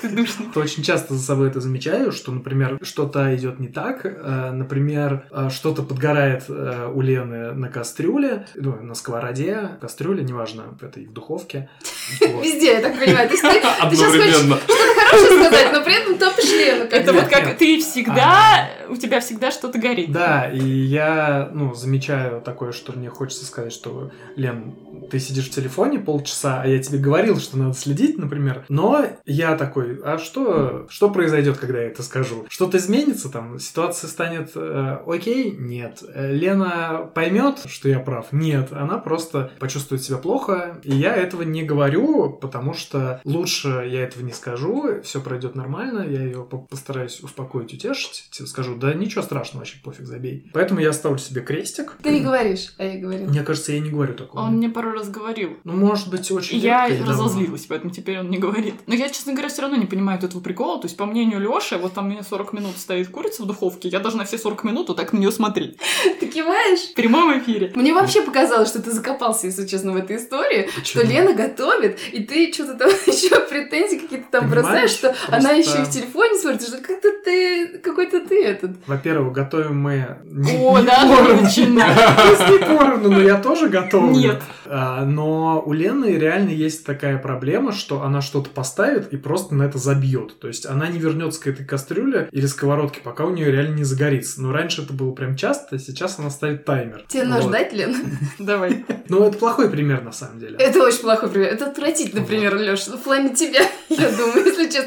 Ты душный. То очень часто за собой это замечаю, что, например, что-то идет не так, э, например, э, что-то подгорает э, у Лены на кастрюле, ну, на сковороде, кастрюле, неважно, это и в духовке. Вот. Везде, я так понимаю. Есть ты, ты сейчас хочешь Одновременно. что-то хорошее сказать, но при этом топишь Лену. как Это вот как ты всегда, у тебя всегда что-то горит. Да, и я, ну, замечаю такое, что мне хочется сказать, что, Лен, ты сидишь в телефоне полчаса, а я тебе говорил, что надо следить, например, но я такой, а что, что произойдет, когда я это скажу? Что-то изменится там? Ситуация станет э, окей? Нет. Лена поймет, что я прав? Нет. Она просто почувствует себя плохо, и я этого не говорю, потому что лучше я этого не скажу, все пройдет нормально, я ее по- постараюсь успокоить, утешить, Типа скажу, да ничего страшного, вообще пофиг, забей. Поэтому я ставлю себе крестик. Ты не говоришь, а я говорю. Мне кажется, я не говорю такого. Он мне пару раз говорил. Ну, может быть, очень я редко и давно. разозлилась, поэтому теперь он не говорит. Но я, честно говоря, все равно не понимаю вот этого прикола. То есть, по мнению Лёши, вот там у меня 40 минут стоит курица в духовке, я должна все 40 минут вот так на нее смотреть. Ты киваешь? В прямом эфире. Мне вообще показалось, что ты закопался, если честно, в этой истории, что? Лена готовит, и ты что-то там еще претензии какие-то там Понимаешь, бросаешь, что она еще и в телефоне смотрит, что как-то ты, какой-то ты этот. Во-первых, готовим мы не, О, да. Пусть не поровну, но я тоже готовлю. Нет. А, но у Лены реально есть такая проблема, что она что-то поставит и просто на это забьет. То есть она не вернется к этой кастрюле или сковородке, пока у нее реально не загорится. Но раньше это было прям часто, сейчас она ставит таймер. Тебе надо ждать, Лена? Давай. Ну, это плохой пример на самом деле. Это очень плохой пример. Это отвратительный пример, Леша. В плане тебя, я думаю, если честно.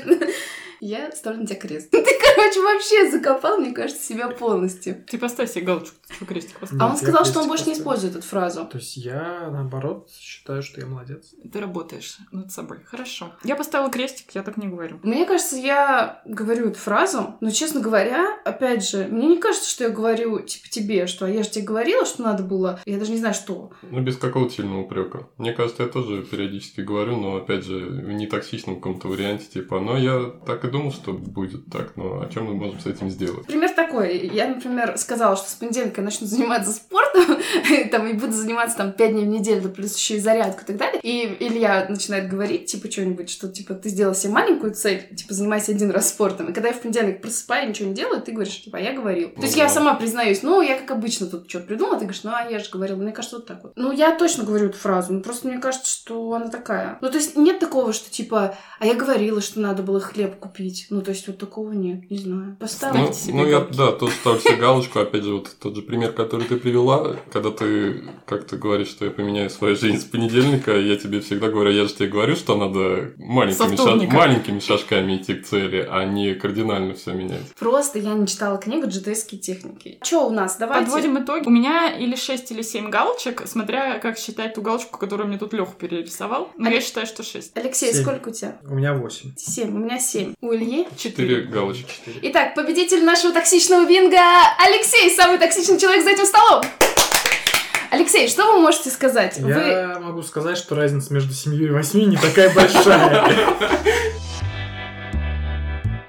Я ставлю на тебя крест. Ты, короче, вообще закопал, мне кажется, себя полностью. Ты поставь себе галочку, что крестик поставь. А он сказал, что он больше не использует эту фразу. То есть я, наоборот, считаю, что я молодец. Ты работаешь над собой. Хорошо. Я поставила крестик, я так не говорю. Мне кажется, я говорю эту фразу, но, честно говоря, опять же, мне не кажется, что я говорю, типа, тебе, что «А я же тебе говорила, что надо было, я даже не знаю, что. Ну, без какого-то сильного упрека. Мне кажется, я тоже периодически говорю, но опять же, в нетоксичном каком-то варианте, типа, но я так и думал, что будет так, но о чем мы можем с этим сделать? Пример такой. Я, например, сказала, что с понедельника начну заниматься спортом, там, и буду заниматься там 5 дней в неделю, да плюс еще и зарядку и так далее. И Илья начинает говорить, типа, что-нибудь, что, типа, ты сделал себе маленькую цель, типа, занимайся один раз спортом. И когда я в понедельник просыпаю, ничего не делаю, ты говоришь, типа, а я говорил. То есть Ну я да. сама признаюсь, ну, я как обычно тут что-то придумала, ты говоришь, ну, а я же говорила. Мне кажется, вот так вот. Ну, я точно говорю эту фразу, ну, просто мне кажется, что она такая. Ну, то есть нет такого, что, типа, а я говорила, что надо было хлеб купить. Ну, то есть вот такого нет, не знаю. Поставлю. Ну, себе ну, я, галочки. да, ставлю себе галочку. Опять же, вот тот же пример, который ты привела, когда ты, как ты говоришь, что я поменяю свою жизнь с понедельника, я тебе всегда говорю, я же тебе говорю, что надо маленькими, Со вторника. ша- маленькими шажками идти к цели, а не кардинально все менять. Просто я не читала книгу «Джедейские техники». Что у нас? Давайте. Подводим итоги. У меня или 6, или 7 галочек, смотря как считать ту галочку, которую мне тут Леха перерисовал. Но я считаю, что 6. Алексей, Семь. сколько у тебя? У меня 8. Семь. У меня семь. У Ильи? Четыре галочки. Итак, победитель нашего токсичного бинга Алексей, самый токсичный человек за этим столом. Алексей, что вы можете сказать? Вы... Я могу сказать, что разница между 7 и 8 не такая большая.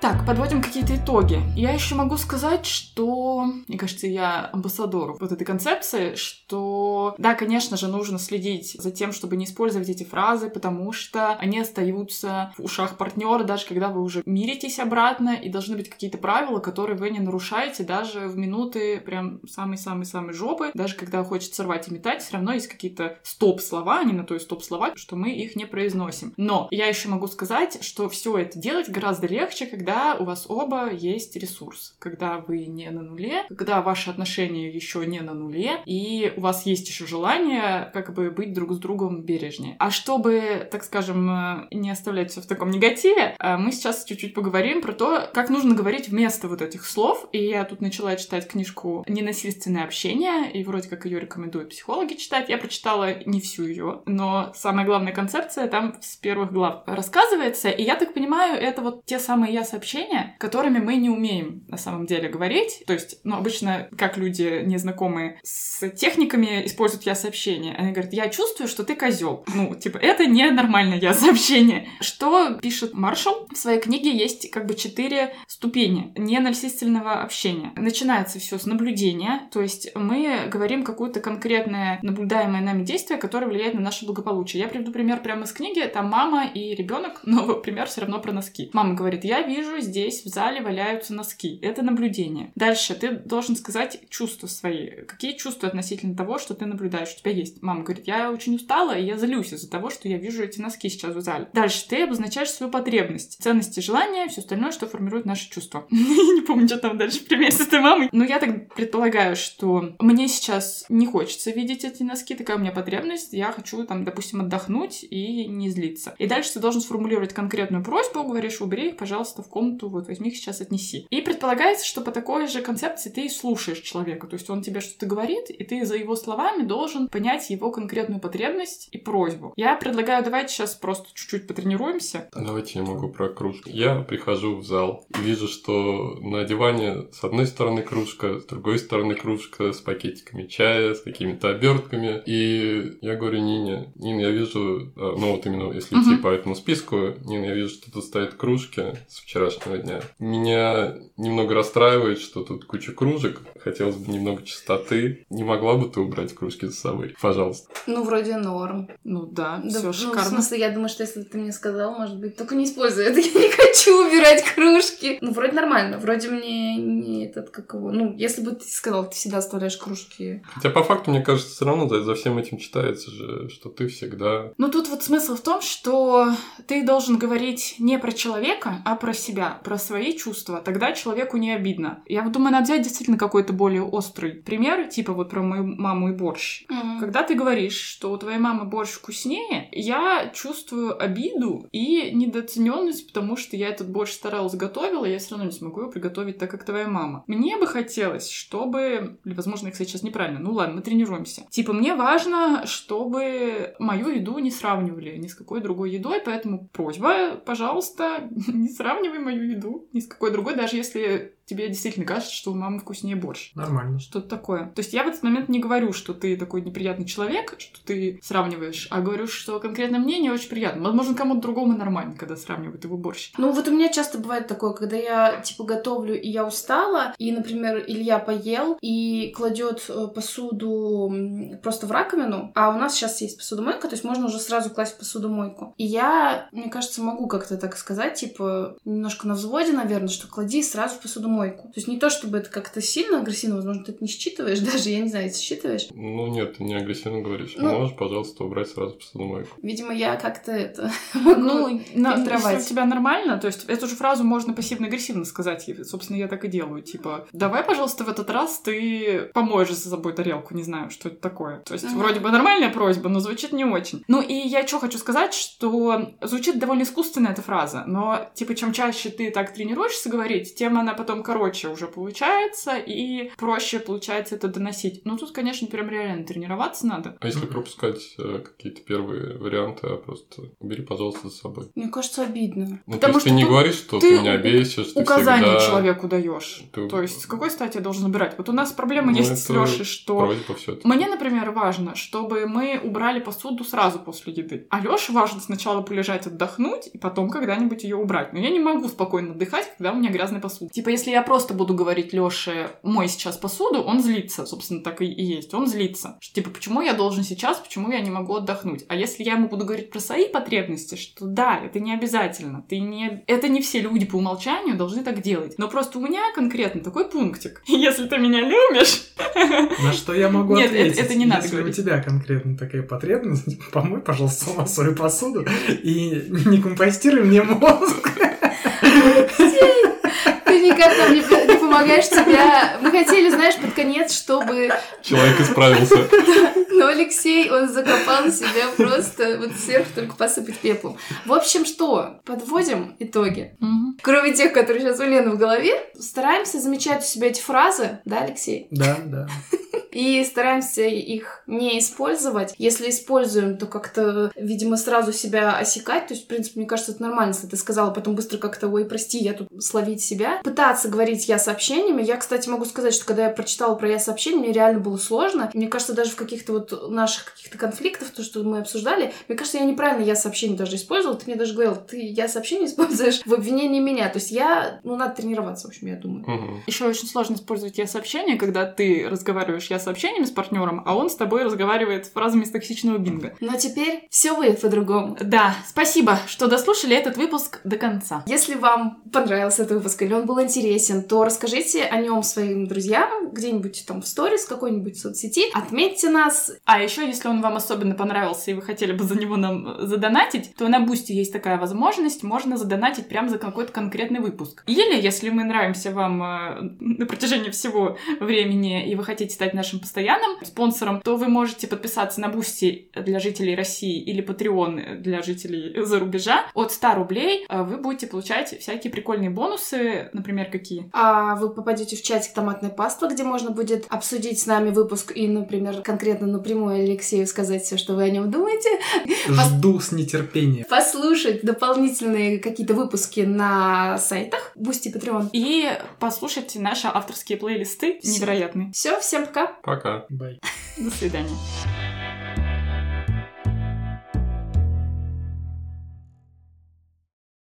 Так, подводим какие-то итоги. Я еще могу сказать, что, мне кажется, я амбассадор вот этой концепции, что, да, конечно же, нужно следить за тем, чтобы не использовать эти фразы, потому что они остаются в ушах партнера, даже когда вы уже миритесь обратно, и должны быть какие-то правила, которые вы не нарушаете даже в минуты прям самой-самой-самой жопы, даже когда хочется сорвать и метать, все равно есть какие-то стоп-слова, не на то и стоп-слова, что мы их не произносим. Но я еще могу сказать, что все это делать гораздо легче, когда у вас оба есть ресурс, когда вы не на нуле, когда ваши отношения еще не на нуле, и у вас есть еще желание как бы быть друг с другом бережнее. А чтобы, так скажем, э, не оставлять все в таком негативе, э, мы сейчас чуть-чуть поговорим про то, как нужно говорить вместо вот этих слов. И я тут начала читать книжку «Ненасильственное общение», и вроде как ее рекомендуют психологи читать. Я прочитала не всю ее, но самая главная концепция там с первых глав рассказывается. И я так понимаю, это вот те самые я-сообщения, которыми мы не умеем на самом деле говорить. То есть, ну, обычно, как люди незнакомые с техниками используют я-сообщения. Они говорят, я чувствую, что ты козел. Ну, типа, это не нормальное я-сообщение. Что пишет Маршалл? В своей книге есть как бы четыре ступени ненасильственного общения. Начинается все с наблюдения, то есть мы говорим какое-то конкретное наблюдаемое нами действие, которое влияет на наше благополучие. Я приведу пример прямо из книги. Там мама и ребенок, но пример все равно про носки. Мама говорит, я вижу, здесь в зале валяются носки. Это наблюдение. Дальше ты должен сказать чувства свои. Какие чувства относительно того, что ты наблюдаешь, у тебя есть? Мама говорит, я очень устала, и я злюсь из-за того, что я вижу эти носки сейчас в зале. Дальше ты обозначаешь свою потребность, ценности, желания, все остальное, что формирует наши чувства. Не помню, что там дальше в примере с этой мамой. Но я так предполагаю, что мне сейчас не хочется видеть эти носки, такая у меня потребность, я хочу там, допустим, отдохнуть и не злиться. И дальше ты должен сформулировать конкретную просьбу, говоришь, убери их, пожалуйста, в комнату, вот возьми их сейчас отнеси. И предполагается, что по такой же концепции ты и слушаешь человека, то есть он тебе что-то говорит, и ты за его словами должен понять его конкретную потребность и просьбу. Я предлагаю, давайте сейчас просто чуть-чуть потренируемся. Давайте я могу про кружку. Я прихожу в зал вижу, что на диване с одной стороны кружка, с другой стороны кружка с пакетиками чая, с какими-то обертками. И я говорю Нине, Нин, я вижу, а, ну вот именно если идти Мгм. по этому списку, Нин, я вижу, что тут стоят кружки с вчерашнего дня. Меня немного расстраивает, что тут куча кружек. Хотелось бы немного чистоты. Не могла бы ты убрать кружки с собой? Пожалуйста. Ну, вроде норм. Ну да, Да, все ну, в шикарно. смысле, я думаю, что если бы ты мне сказал, может быть, только не используй это, я не хочу убирать кружки. Ну, вроде нормально, вроде мне не этот, как его, ну, если бы ты сказал, ты всегда оставляешь кружки. Хотя по факту, мне кажется, все равно за, за всем этим читается же, что ты всегда... Ну тут вот смысл в том, что ты должен говорить не про человека, а про себя, про свои чувства. Тогда человеку не обидно. Я вот думаю, надо взять действительно какой-то более острый пример, типа вот про мою маму и борщ. Когда ты говоришь, что у твоей мамы борщ вкуснее, я чувствую обиду и недооцененность, потому что я этот борщ старалась готовила, я все равно не смогу его приготовить так, как твоя мама. Мне бы хотелось, чтобы... Или, возможно, я, кстати, сейчас неправильно. Ну ладно, мы тренируемся. Типа, мне важно, чтобы мою еду не сравнивали ни с какой другой едой, поэтому просьба, пожалуйста, не сравнивай мою еду ни с какой другой, даже если тебе действительно кажется, что у мамы вкуснее борщ. Нормально. Что-то такое. То есть я в этот момент не говорю, что ты такой неприятный человек, что ты сравниваешь, а говорю, что конкретно мне не очень приятно. Возможно, кому-то другому нормально, когда сравнивают его борщ. Ну, вот у меня часто бывает такое, когда я, типа, готовлю, и я устала, и, например, Илья поел и кладет э, посуду просто в раковину, а у нас сейчас есть посудомойка, то есть можно уже сразу класть в посудомойку. И я, мне кажется, могу как-то так сказать, типа, немножко на взводе, наверное, что клади сразу в посудомойку. То есть не то, чтобы это как-то сильно агрессивно, возможно, ты это не считываешь даже, я не знаю, если считываешь. Ну нет, ты не агрессивно говоришь. Ну- Можешь, пожалуйста, убрать сразу посудомойку. Видимо, я как-то это могу Ну, на- если фильтровать. у тебя нормально, то есть эту же фразу можно пассивно-агрессивно сказать. И, собственно, я так и делаю. Типа, давай, пожалуйста, в этот раз ты помоешь за собой тарелку. Не знаю, что это такое. То есть, Мгм. вроде бы нормальная просьба, но звучит не очень. Ну, и я что хочу сказать, что звучит довольно искусственно эта фраза, но, типа, чем чаще ты так тренируешься говорить, тем она потом короче уже получается, и проще получается это доносить. Но тут, конечно, прям реально тренироваться надо. А если пропускать э, какие-то первые варианты, а просто убери, пожалуйста, за собой. Мне кажется, обидно. Ну, Потому то есть что ты не говоришь, что ты ты, меня бесишь, ты Указание всегда... человеку даешь. Ты- То есть, с какой стати я должен убирать? Вот у нас проблема Ну, есть с Лешей, что Мне, например, важно, чтобы мы убрали посуду сразу после еды. А Лёше важно сначала полежать, отдохнуть, и потом когда-нибудь ее убрать. Но я не могу спокойно отдыхать, когда у меня грязная посуда. Типа, если я просто буду говорить Лёше, мой сейчас посуду, он злится. Собственно, так и и есть. Он злится. Что, типа, почему я должен сейчас, почему я не могу отдохнуть? А если я ему буду говорить про свои потребности, что да, это не обязательно. Ты не... Это не все люди по умолчанию должны так делать. Но просто у меня конкретно такой пунктик. Если ты меня любишь, На что я могу Нет, это- ответить? это не надо Если говорить. у тебя конкретно такая потребность, помой, пожалуйста, свою посуду и не компостируй мне мозг. Никак нам не, не помогаешь тебя. Мы хотели, знаешь, под конец, чтобы... Человек исправился. Но Алексей, он закопал себя просто вот сверху только посыпать пеплом. В общем, что? Подводим итоги. Кроме тех, которые сейчас у Лены в голове, стараемся замечать у себя эти фразы, да, Алексей? Да, да. И стараемся их не использовать. Если используем, то как-то, видимо, сразу себя осекать. То есть, в принципе, мне кажется, это нормально, если ты сказала, потом быстро как-то, ой, прости, я тут словить себя. Пытаться говорить я сообщениями. Я, кстати, могу сказать, что когда я прочитала про я сообщения, мне реально было сложно. Мне кажется, даже в каких-то вот наших каких-то конфликтах, то, что мы обсуждали, мне кажется, я неправильно я сообщение даже использовала. Ты мне даже говорил, ты я сообщение используешь в обвинении меня. То есть я, ну, надо тренироваться, в общем, я думаю. Мгм. Еще очень сложно использовать я сообщение, когда ты разговариваешь я сообщениями с партнером, а он с тобой разговаривает фразами из токсичного бинга. Но теперь все будет по-другому. Да, спасибо, что дослушали этот выпуск до конца. Если вам понравился этот выпуск или он был интересен, то расскажите о нем своим друзьям где-нибудь там в сторис какой-нибудь соцсети, отметьте нас. А еще, если он вам особенно понравился и вы хотели бы за него нам задонатить, то на Boosty есть такая возможность, можно задонатить прямо за какой-то конкретный выпуск. Или, если мы нравимся вам э, на протяжении всего времени и вы хотите стать нашим постоянным спонсором, то вы можете подписаться на Boosty для жителей России или Patreon для жителей за рубежа. От 100 рублей э, вы будете получать всякие прикольные бонусы, например, какие? А вы попадете в чатик «Томатная паства», где можно будет обсудить с нами выпуск и, например, конкретно напрямую Алексею сказать все, что вы о нем думаете. Жду с нетерпением. Послушать дополнительные какие-то выпуски на сайтах Boosty Patreon. И послушайте наши авторские плейлисты невероятные. Все, всем пока! Пока. Bye. До свидания.